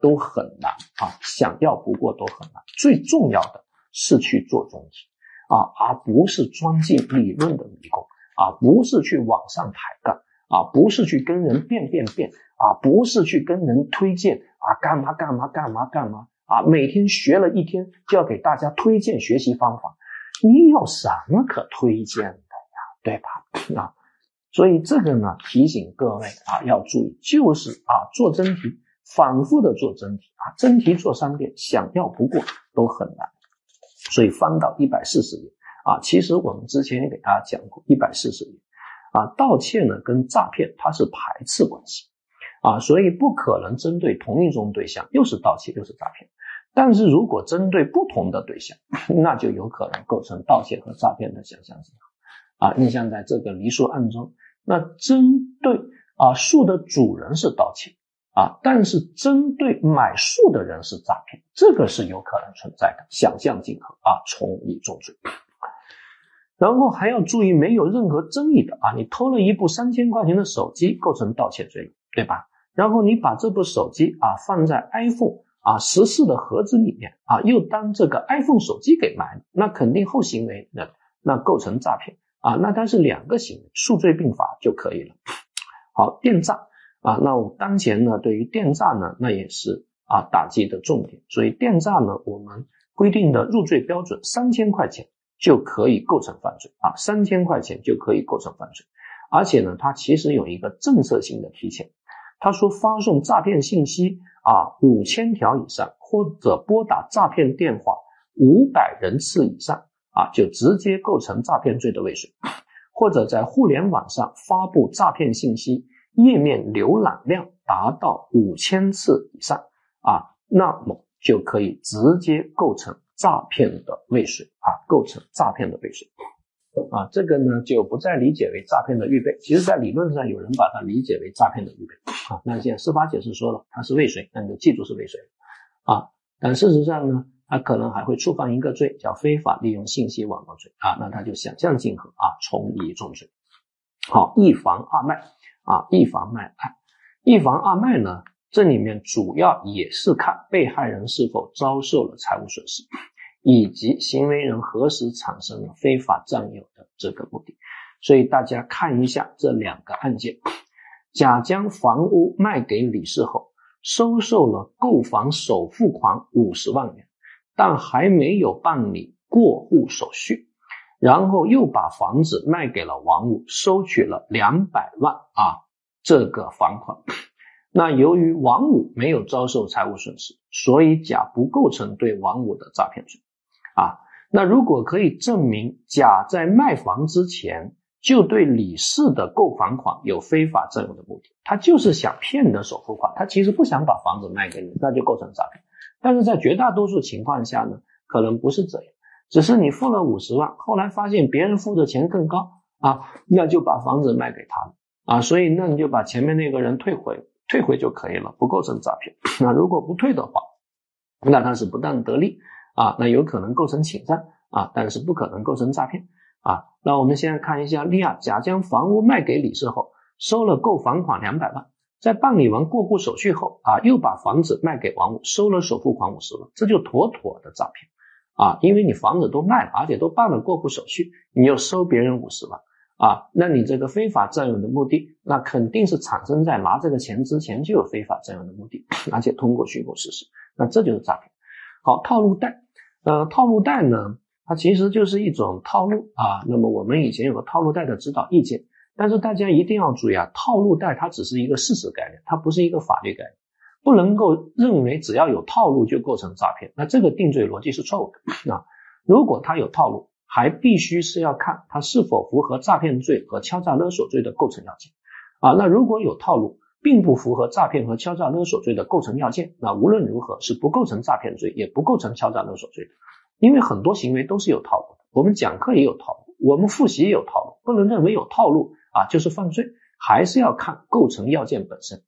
都很难啊，想要不过都很难。最重要的是去做中题啊，而不是钻进理论的迷宫啊，不是去往上抬杠啊，不是去跟人辩辩辩啊，不是去跟人推荐啊，干嘛干嘛干嘛干嘛啊，每天学了一天就要给大家推荐学习方法，你有什么可推荐的呀？对吧？啊，所以这个呢，提醒各位啊，要注意，就是啊，做真题。反复的做真题啊，真题做三遍，想要不过都很难。所以翻到一百四十页啊，其实我们之前也给大家讲过，一百四十页啊，盗窃呢跟诈骗它是排斥关系啊，所以不可能针对同一种对象又是盗窃又是诈骗。但是如果针对不同的对象，那就有可能构成盗窃和诈骗的想象竞合啊。你像在这个梨树案中，那针对啊树的主人是盗窃。啊，但是针对买树的人是诈骗，这个是有可能存在的，想象竞合啊，从一重罪。然后还要注意，没有任何争议的啊，你偷了一部三千块钱的手机，构成盗窃罪，对吧？然后你把这部手机啊放在 iPhone 啊十四的盒子里面啊，又当这个 iPhone 手机给卖，那肯定后行为那那构成诈骗啊，那它是两个行为，数罪并罚就可以了。好，电诈。啊，那我当前呢，对于电诈呢，那也是啊打击的重点。所以电诈呢，我们规定的入罪标准三千块钱就可以构成犯罪啊，三千块钱就可以构成犯罪。而且呢，它其实有一个政策性的提前，他说发送诈骗信息啊五千条以上，或者拨打诈骗电话五百人次以上啊，就直接构成诈骗罪的未遂；或者在互联网上发布诈骗信息，页面浏览量达到五千次以上啊，那么就可以直接构成诈骗的未遂啊，构成诈骗的未遂。啊，这个呢就不再理解为诈骗的预备。其实，在理论上，有人把它理解为诈骗的预备。啊，那现在司法解释说了，它是未遂，那你就记住是未遂。啊，但事实上呢，它可能还会触犯一个罪，叫非法利用信息网络罪。啊，那他就想象竞合啊，从一重罪。好，一房二卖啊，一房卖二，一房二卖呢，这里面主要也是看被害人是否遭受了财务损失。以及行为人何时产生了非法占有的这个目的，所以大家看一下这两个案件：甲将房屋卖给李氏后，收受了购房首付款五十万元，但还没有办理过户手续，然后又把房子卖给了王五，收取了两百万啊这个房款。那由于王五没有遭受财务损失，所以甲不构成对王五的诈骗罪。啊，那如果可以证明甲在卖房之前就对李四的购房款有非法占有的目的，他就是想骗你的首付款，他其实不想把房子卖给你，那就构成诈骗。但是在绝大多数情况下呢，可能不是这样，只是你付了五十万，后来发现别人付的钱更高啊，那就把房子卖给他了啊，所以那你就把前面那个人退回，退回就可以了，不构成诈骗。那如果不退的话，那他是不当得利。啊，那有可能构成侵占啊，但是不可能构成诈骗啊。那我们现在看一下，利亚甲将房屋卖给李氏后，收了购房款两百万，在办理完过户手续后啊，又把房子卖给王五，收了首付款五十万，这就妥妥的诈骗啊！因为你房子都卖了，而且都办了过户手续，你又收别人五十万啊，那你这个非法占有的目的，那肯定是产生在拿这个钱之前就有非法占有的目的，而且通过虚构事实，那这就是诈骗。好，套路贷。呃，套路贷呢，它其实就是一种套路啊。那么我们以前有个套路贷的指导意见，但是大家一定要注意啊，套路贷它只是一个事实概念，它不是一个法律概念，不能够认为只要有套路就构成诈骗。那这个定罪逻辑是错误的啊。如果他有套路，还必须是要看他是否符合诈骗罪和敲诈勒索罪的构成要件啊。那如果有套路，并不符合诈骗和敲诈勒索罪的构成要件，那无论如何是不构成诈骗罪，也不构成敲诈勒索罪的。因为很多行为都是有套路的，我们讲课也有套路，我们复习也有套路，不能认为有套路啊就是犯罪，还是要看构成要件本身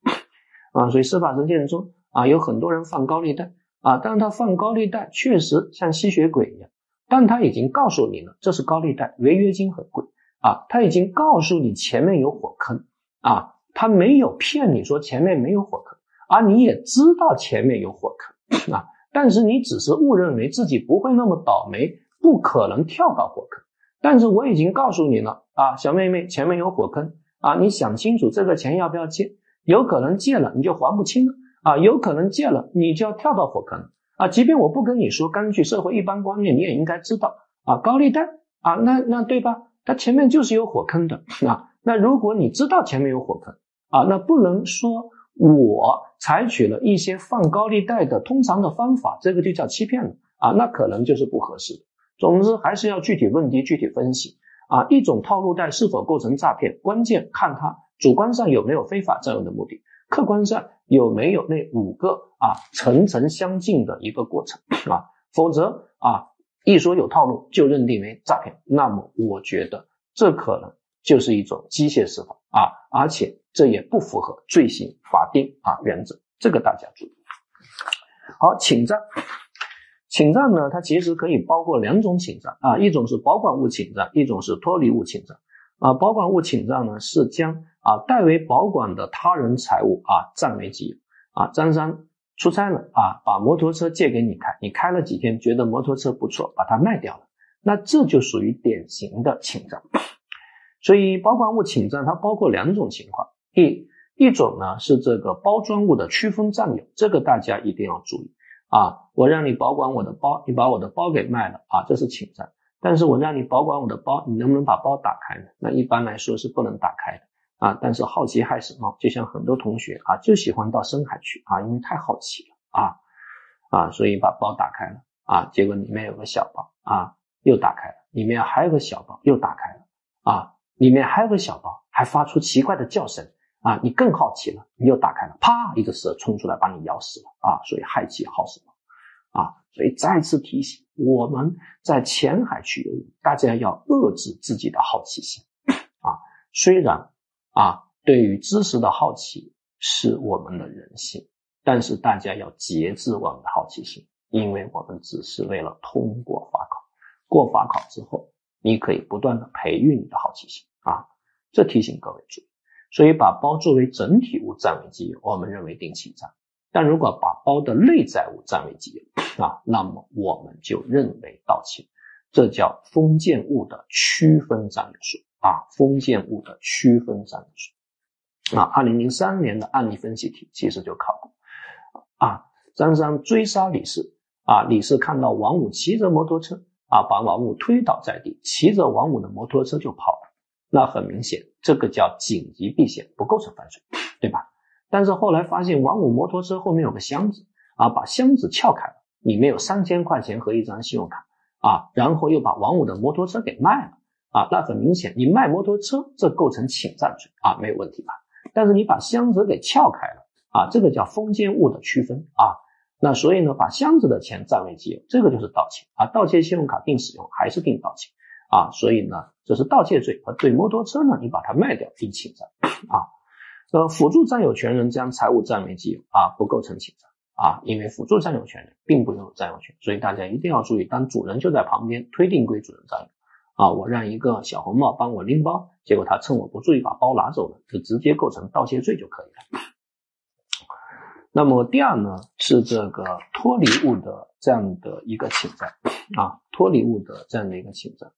啊。所以司法实践中啊，有很多人放高利贷啊，但是他放高利贷确实像吸血鬼一样，但他已经告诉你了这是高利贷，违约金很贵啊，他已经告诉你前面有火坑啊。他没有骗你说前面没有火坑，而你也知道前面有火坑啊，但是你只是误认为自己不会那么倒霉，不可能跳到火坑。但是我已经告诉你了啊，小妹妹，前面有火坑啊，你想清楚这个钱要不要借？有可能借了你就还不清了啊，有可能借了你就要跳到火坑啊。即便我不跟你说，根据社会一般观念，你也应该知道啊，高利贷啊，那那对吧？它前面就是有火坑的啊。那如果你知道前面有火坑啊，那不能说我采取了一些放高利贷的通常的方法，这个就叫欺骗了啊，那可能就是不合适的。总之还是要具体问题具体分析啊。一种套路贷是否构成诈骗，关键看它主观上有没有非法占有的目的，客观上有没有那五个啊层层相近的一个过程啊。否则啊，一说有套路就认定为诈骗，那么我觉得这可能。就是一种机械司法啊，而且这也不符合罪行法定啊原则，这个大家注意。好，侵占，侵占呢，它其实可以包括两种侵占啊，一种是保管物侵占，一种是脱离物侵占啊。保管物侵占呢，是将啊代为保管的他人财物啊占为己有啊。张三出差了啊，把摩托车借给你开，你开了几天，觉得摩托车不错，把它卖掉了，那这就属于典型的侵占。所以保管物侵占它包括两种情况，一一种呢是这个包装物的区分占有，这个大家一定要注意啊。我让你保管我的包，你把我的包给卖了啊，这是侵占。但是我让你保管我的包，你能不能把包打开呢？那一般来说是不能打开的啊，但是好奇害死猫，就像很多同学啊就喜欢到深海去啊，因为太好奇了啊啊，所以把包打开了啊，结果里面有个小包啊，又打开了，里面还有个小包又打开了啊，里面还有个小包，还发出奇怪的叫声啊，你更好奇了，你又打开了，啪，一个蛇冲出来把你咬死了啊，所以害奇好死猫啊，所以再次提醒我们在浅海区游泳，大家要遏制自己的好奇心啊，虽然。啊，对于知识的好奇是我们的人性，但是大家要节制我们的好奇心，因为我们只是为了通过法考。过法考之后，你可以不断的培育你的好奇心啊，这提醒各位注意。所以把包作为整体物占为己有，我们认为定侵占；但如果把包的内在物占为己有啊，那么我们就认为盗窃。这叫封建物的区分占有术。啊，封建物的区分占有术。啊，二零零三年的案例分析题其实就考过。啊，张三追杀李四，啊，李四看到王五骑着摩托车，啊，把王五推倒在地，骑着王五的摩托车就跑了。那很明显，这个叫紧急避险，不构成犯罪，对吧？但是后来发现王五摩托车后面有个箱子，啊，把箱子撬开了，里面有三千块钱和一张信用卡，啊，然后又把王五的摩托车给卖了。啊，那很明显，你卖摩托车，这构成侵占罪啊，没有问题吧？但是你把箱子给撬开了啊，这个叫封建物的区分啊。那所以呢，把箱子的钱占为己有，这个就是盗窃啊。盗窃信用卡并使用还是定盗窃啊？所以呢，这是盗窃罪而对摩托车呢，你把它卖掉定侵占啊。呃，辅助占有权人将财物占为己有啊，不构成侵占啊，因为辅助占有权人并不拥有占有权，所以大家一定要注意，当主人就在旁边，推定归主人占有。啊，我让一个小红帽帮我拎包，结果他趁我不注意把包拿走了，就直接构成盗窃罪就可以了。那么第二呢，是这个脱离物的这样的一个侵占啊，脱离物的这样的一个侵占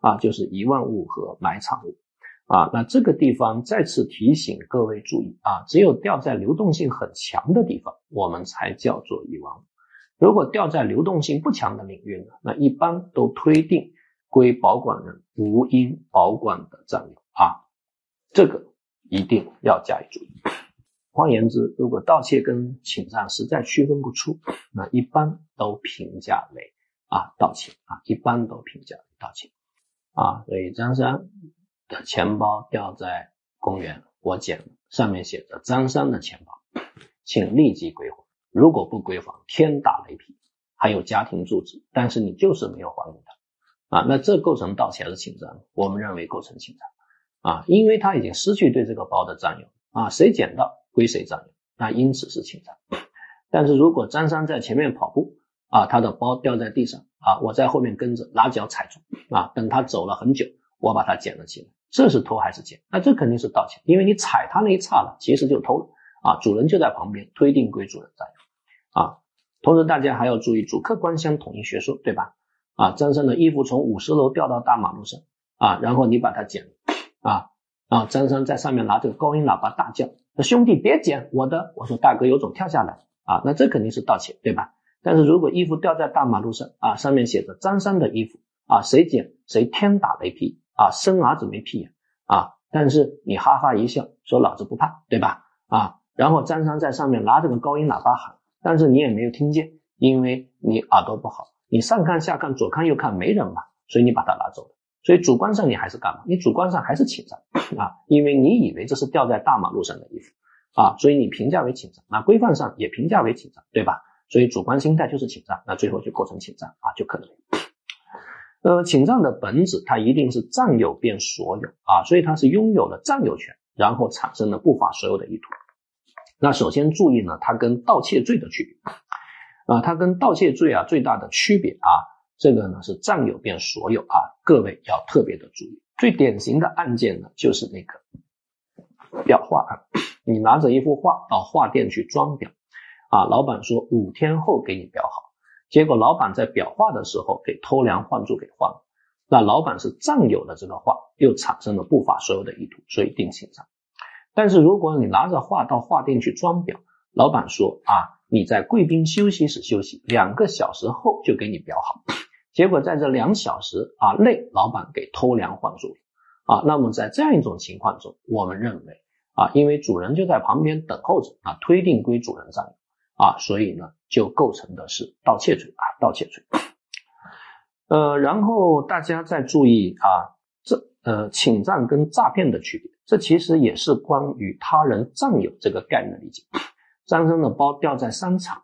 啊，就是遗忘物和埋藏物啊。那这个地方再次提醒各位注意啊，只有掉在流动性很强的地方，我们才叫做遗忘。如果掉在流动性不强的领域呢，那一般都推定。归保管人无应保管的占有啊，这个一定要加以注意。换言之，如果盗窃跟侵占实在区分不出，那一般都评价为啊盗窃啊，一般都评价为盗窃啊。所以张三的钱包掉在公园，我捡了，上面写着张三的钱包，请立即归还。如果不归还，天打雷劈。还有家庭住址，但是你就是没有还给他。啊，那这构成盗窃还是侵占？我们认为构成侵占啊，因为他已经失去对这个包的占有啊，谁捡到归谁占有，那因此是侵占。但是如果张三在前面跑步啊，他的包掉在地上啊，我在后面跟着拿脚踩住啊，等他走了很久，我把他捡了起来，这是偷还是捡？那这肯定是盗窃，因为你踩他那一刹那，其实就偷了啊，主人就在旁边，推定归主人占有啊。同时大家还要注意主客观相统一学说，对吧？啊，张三的衣服从五十楼掉到大马路上啊，然后你把它捡了啊，然后张三在上面拿着高音喇叭大叫：“兄弟别捡我的！”我说：“大哥有种跳下来啊！”那这肯定是盗窃，对吧？但是如果衣服掉在大马路上啊，上面写着张三的衣服啊，谁捡谁天打雷劈啊，生儿子没屁眼啊！但是你哈哈一笑说老子不怕，对吧？啊，然后张三在上面拿着个高音喇叭喊，但是你也没有听见，因为你耳朵不好。你上看下看左看右看没人嘛，所以你把它拿走了。所以主观上你还是干嘛？你主观上还是侵占啊，因为你以为这是掉在大马路上的衣服啊，所以你评价为侵占。那规范上也评价为侵占，对吧？所以主观心态就是侵占，那最后就构成侵占啊，就可能。呃，侵占的本质它一定是占有变所有啊，所以它是拥有了占有权，然后产生了不法所有的意图。那首先注意呢，它跟盗窃罪的区别。啊，它跟盗窃罪啊最大的区别啊，这个呢是占有变所有啊，各位要特别的注意。最典型的案件呢就是那个裱画啊，你拿着一幅画到画店去装裱啊，老板说五天后给你裱好，结果老板在裱画的时候给偷梁换柱给换了，那老板是占有了这个画，又产生了不法所有的意图，所以定刑上。但是如果你拿着画到画店去装裱，老板说啊。你在贵宾休息室休息两个小时后就给你裱好，结果在这两小时啊内，老板给偷梁换柱啊，那么在这样一种情况中，我们认为啊，因为主人就在旁边等候着啊，推定归主人占有啊，所以呢，就构成的是盗窃罪啊，盗窃罪。呃，然后大家再注意啊，这呃侵占跟诈骗的区别，这其实也是关于他人占有这个概念的理解。张生的包掉在商场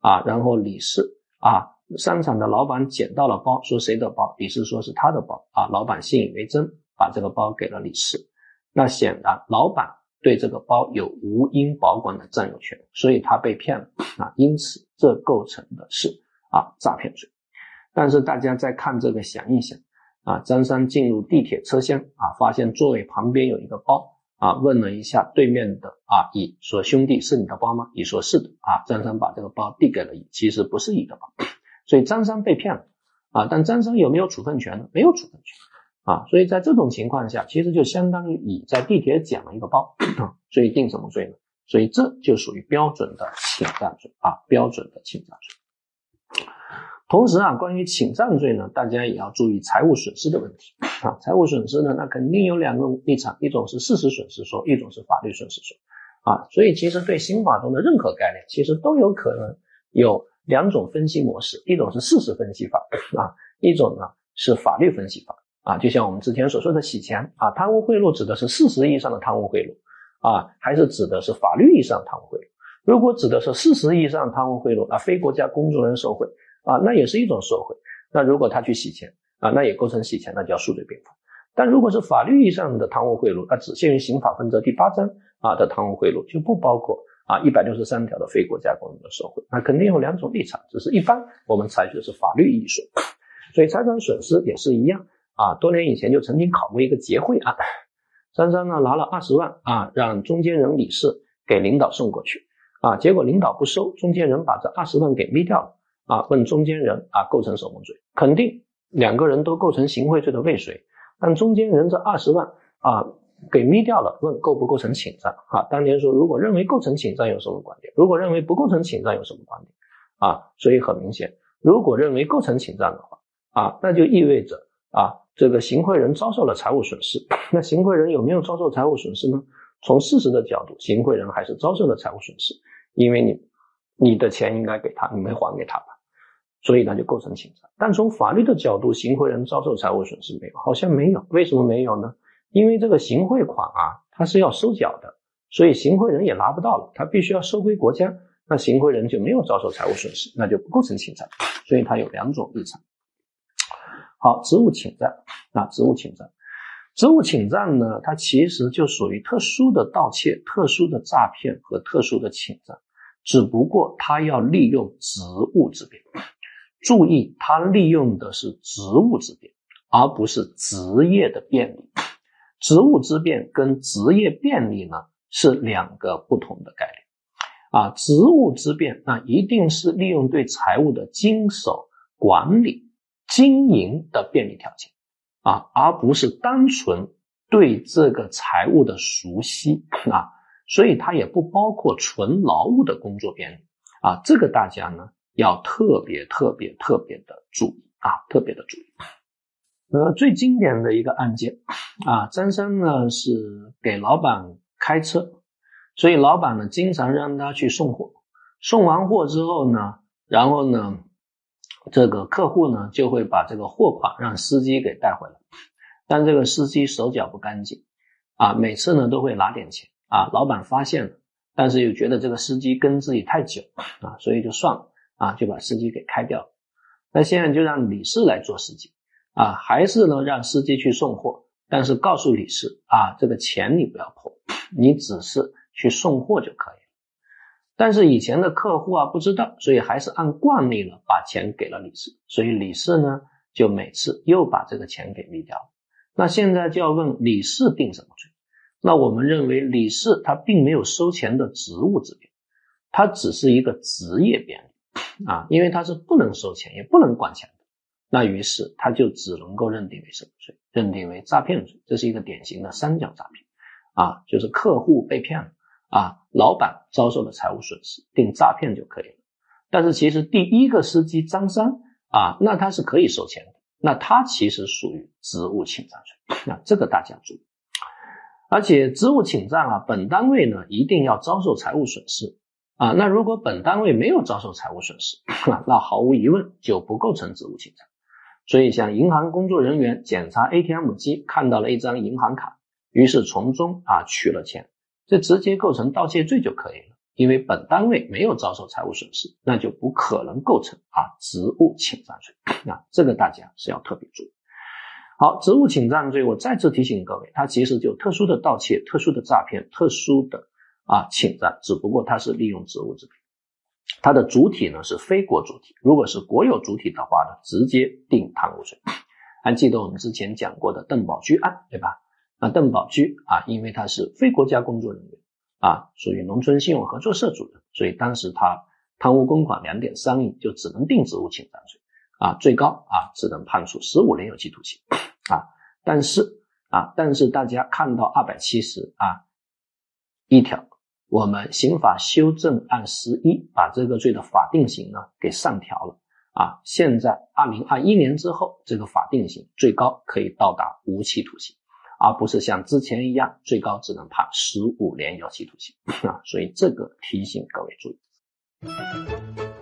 啊，然后李四啊，商场的老板捡到了包，说谁的包？李四说是他的包啊，老板信以为真，把这个包给了李四。那显然老板对这个包有无因保管的占有权，所以他被骗了啊，因此这构成的是啊诈骗罪。但是大家再看这个，想一想啊，张三进入地铁车厢啊，发现座位旁边有一个包啊，问了一下对面的啊乙说：“兄弟，是你的包吗？”乙说：“是的。”啊，张三把这个包递给了乙，其实不是乙的包，所以张三被骗了啊。但张三有没有处分权呢？没有处分权啊。所以在这种情况下，其实就相当于乙在地铁捡了一个包，所以定什么罪呢？所以这就属于标准的侵占罪啊，标准的侵占罪。同时啊，关于侵占罪呢，大家也要注意财务损失的问题啊。财务损失呢，那肯定有两个立场，一种是事实损失说，一种是法律损失说啊。所以其实对刑法中的任何概念，其实都有可能有两种分析模式，一种是事实分析法啊，一种呢是法律分析法啊。就像我们之前所说的洗钱啊，贪污贿赂指的是事实意义上的贪污贿赂啊，还是指的是法律意义上的贪污贿赂？如果指的是事实意义上的贪污贿赂，啊非国家公众人员受贿。啊，那也是一种受贿。那如果他去洗钱啊，那也构成洗钱，那叫数罪并罚。但如果是法律意义上的贪污贿赂，那只限于刑法分则第八章啊的贪污贿赂，就不包括啊一百六十三条的非国家公众的受贿。那肯定有两种立场，只是一般我们采取的是法律意义说。所以财产损失也是一样啊。多年以前就曾经考过一个结汇案，张三呢拿了二十万啊，让中间人李四给领导送过去啊，结果领导不收，中间人把这二十万给眯掉了。啊，问中间人啊，构成什么罪？肯定两个人都构成行贿罪的未遂，但中间人这二十万啊给眯掉了，问构不构成侵占？啊，当年说如果认为构成侵占有什么观点？如果认为不构成侵占有什么观点？啊，所以很明显，如果认为构成侵占的话，啊，那就意味着啊这个行贿人遭受了财务损失。那行贿人有没有遭受财务损失呢？从事实的角度，行贿人还是遭受了财务损失，因为你你的钱应该给他，你没还给他吧？所以他就构成侵占，但从法律的角度，行贿人遭受财务损失没有？好像没有。为什么没有呢？因为这个行贿款啊，他是要收缴的，所以行贿人也拿不到了，他必须要收归国家，那行贿人就没有遭受财务损失，那就不构成侵占。所以他有两种立场。好，职务侵占啊，职务侵占，职务侵占呢，它其实就属于特殊的盗窃、特殊的诈骗和特殊的侵占，只不过他要利用职务之便。注意，他利用的是职务之便，而不是职业的便利。职务之便跟职业便利呢是两个不同的概念。啊，职务之便那一定是利用对财务的经手、管理、经营的便利条件啊，而不是单纯对这个财务的熟悉啊。所以它也不包括纯劳务的工作便利啊。这个大家呢。要特别特别特别的注意啊，特别的注意。呃，最经典的一个案件啊，张三呢是给老板开车，所以老板呢经常让他去送货。送完货之后呢，然后呢，这个客户呢就会把这个货款让司机给带回来，但这个司机手脚不干净啊，每次呢都会拿点钱啊。老板发现了，但是又觉得这个司机跟自己太久啊，所以就算了。啊，就把司机给开掉了。那现在就让李四来做司机啊，还是呢让司机去送货，但是告诉李四啊，这个钱你不要碰，你只是去送货就可以。但是以前的客户啊不知道，所以还是按惯例了把钱给了李四，所以李四呢就每次又把这个钱给灭掉了。那现在就要问李四定什么罪？那我们认为李四他并没有收钱的职务之便，他只是一个职业便利。啊，因为他是不能收钱，也不能管钱的，那于是他就只能够认定为什么罪？认定为诈骗罪。这是一个典型的三角诈骗啊，就是客户被骗了啊，老板遭受了财务损失，定诈骗就可以了。但是其实第一个司机张三啊，那他是可以收钱的，那他其实属于职务侵占罪，啊，这个大家注意。而且职务侵占啊，本单位呢一定要遭受财务损失啊，那如果本单位没有遭受财务损失，那毫无疑问就不构成职务侵占。所以，像银行工作人员检查 ATM 机，看到了一张银行卡，于是从中啊取了钱，这直接构成盗窃罪就可以了。因为本单位没有遭受财务损失，那就不可能构成啊职务侵占罪。那这个大家是要特别注意。好，职务侵占罪，我再次提醒各位，它其实就特殊的盗窃、特殊的诈骗、特殊的啊侵占，只不过它是利用职务之便。它的主体呢是非国主体，如果是国有主体的话呢，直接定贪污罪。还记得我们之前讲过的邓宝驹案，对吧？那邓宝驹啊，因为他是非国家工作人员啊，属于农村信用合作社主任，所以当时他贪污公款两点三亿，就只能定职务侵占罪啊，最高啊只能判处十五年有期徒刑啊。但是啊，但是大家看到二百七十啊一条。我们刑法修正案十一把这个罪的法定刑呢给上调了啊，现在二零二一年之后，这个法定刑最高可以到达无期徒刑，而不是像之前一样最高只能判十五年有期徒刑啊，所以这个提醒各位注意。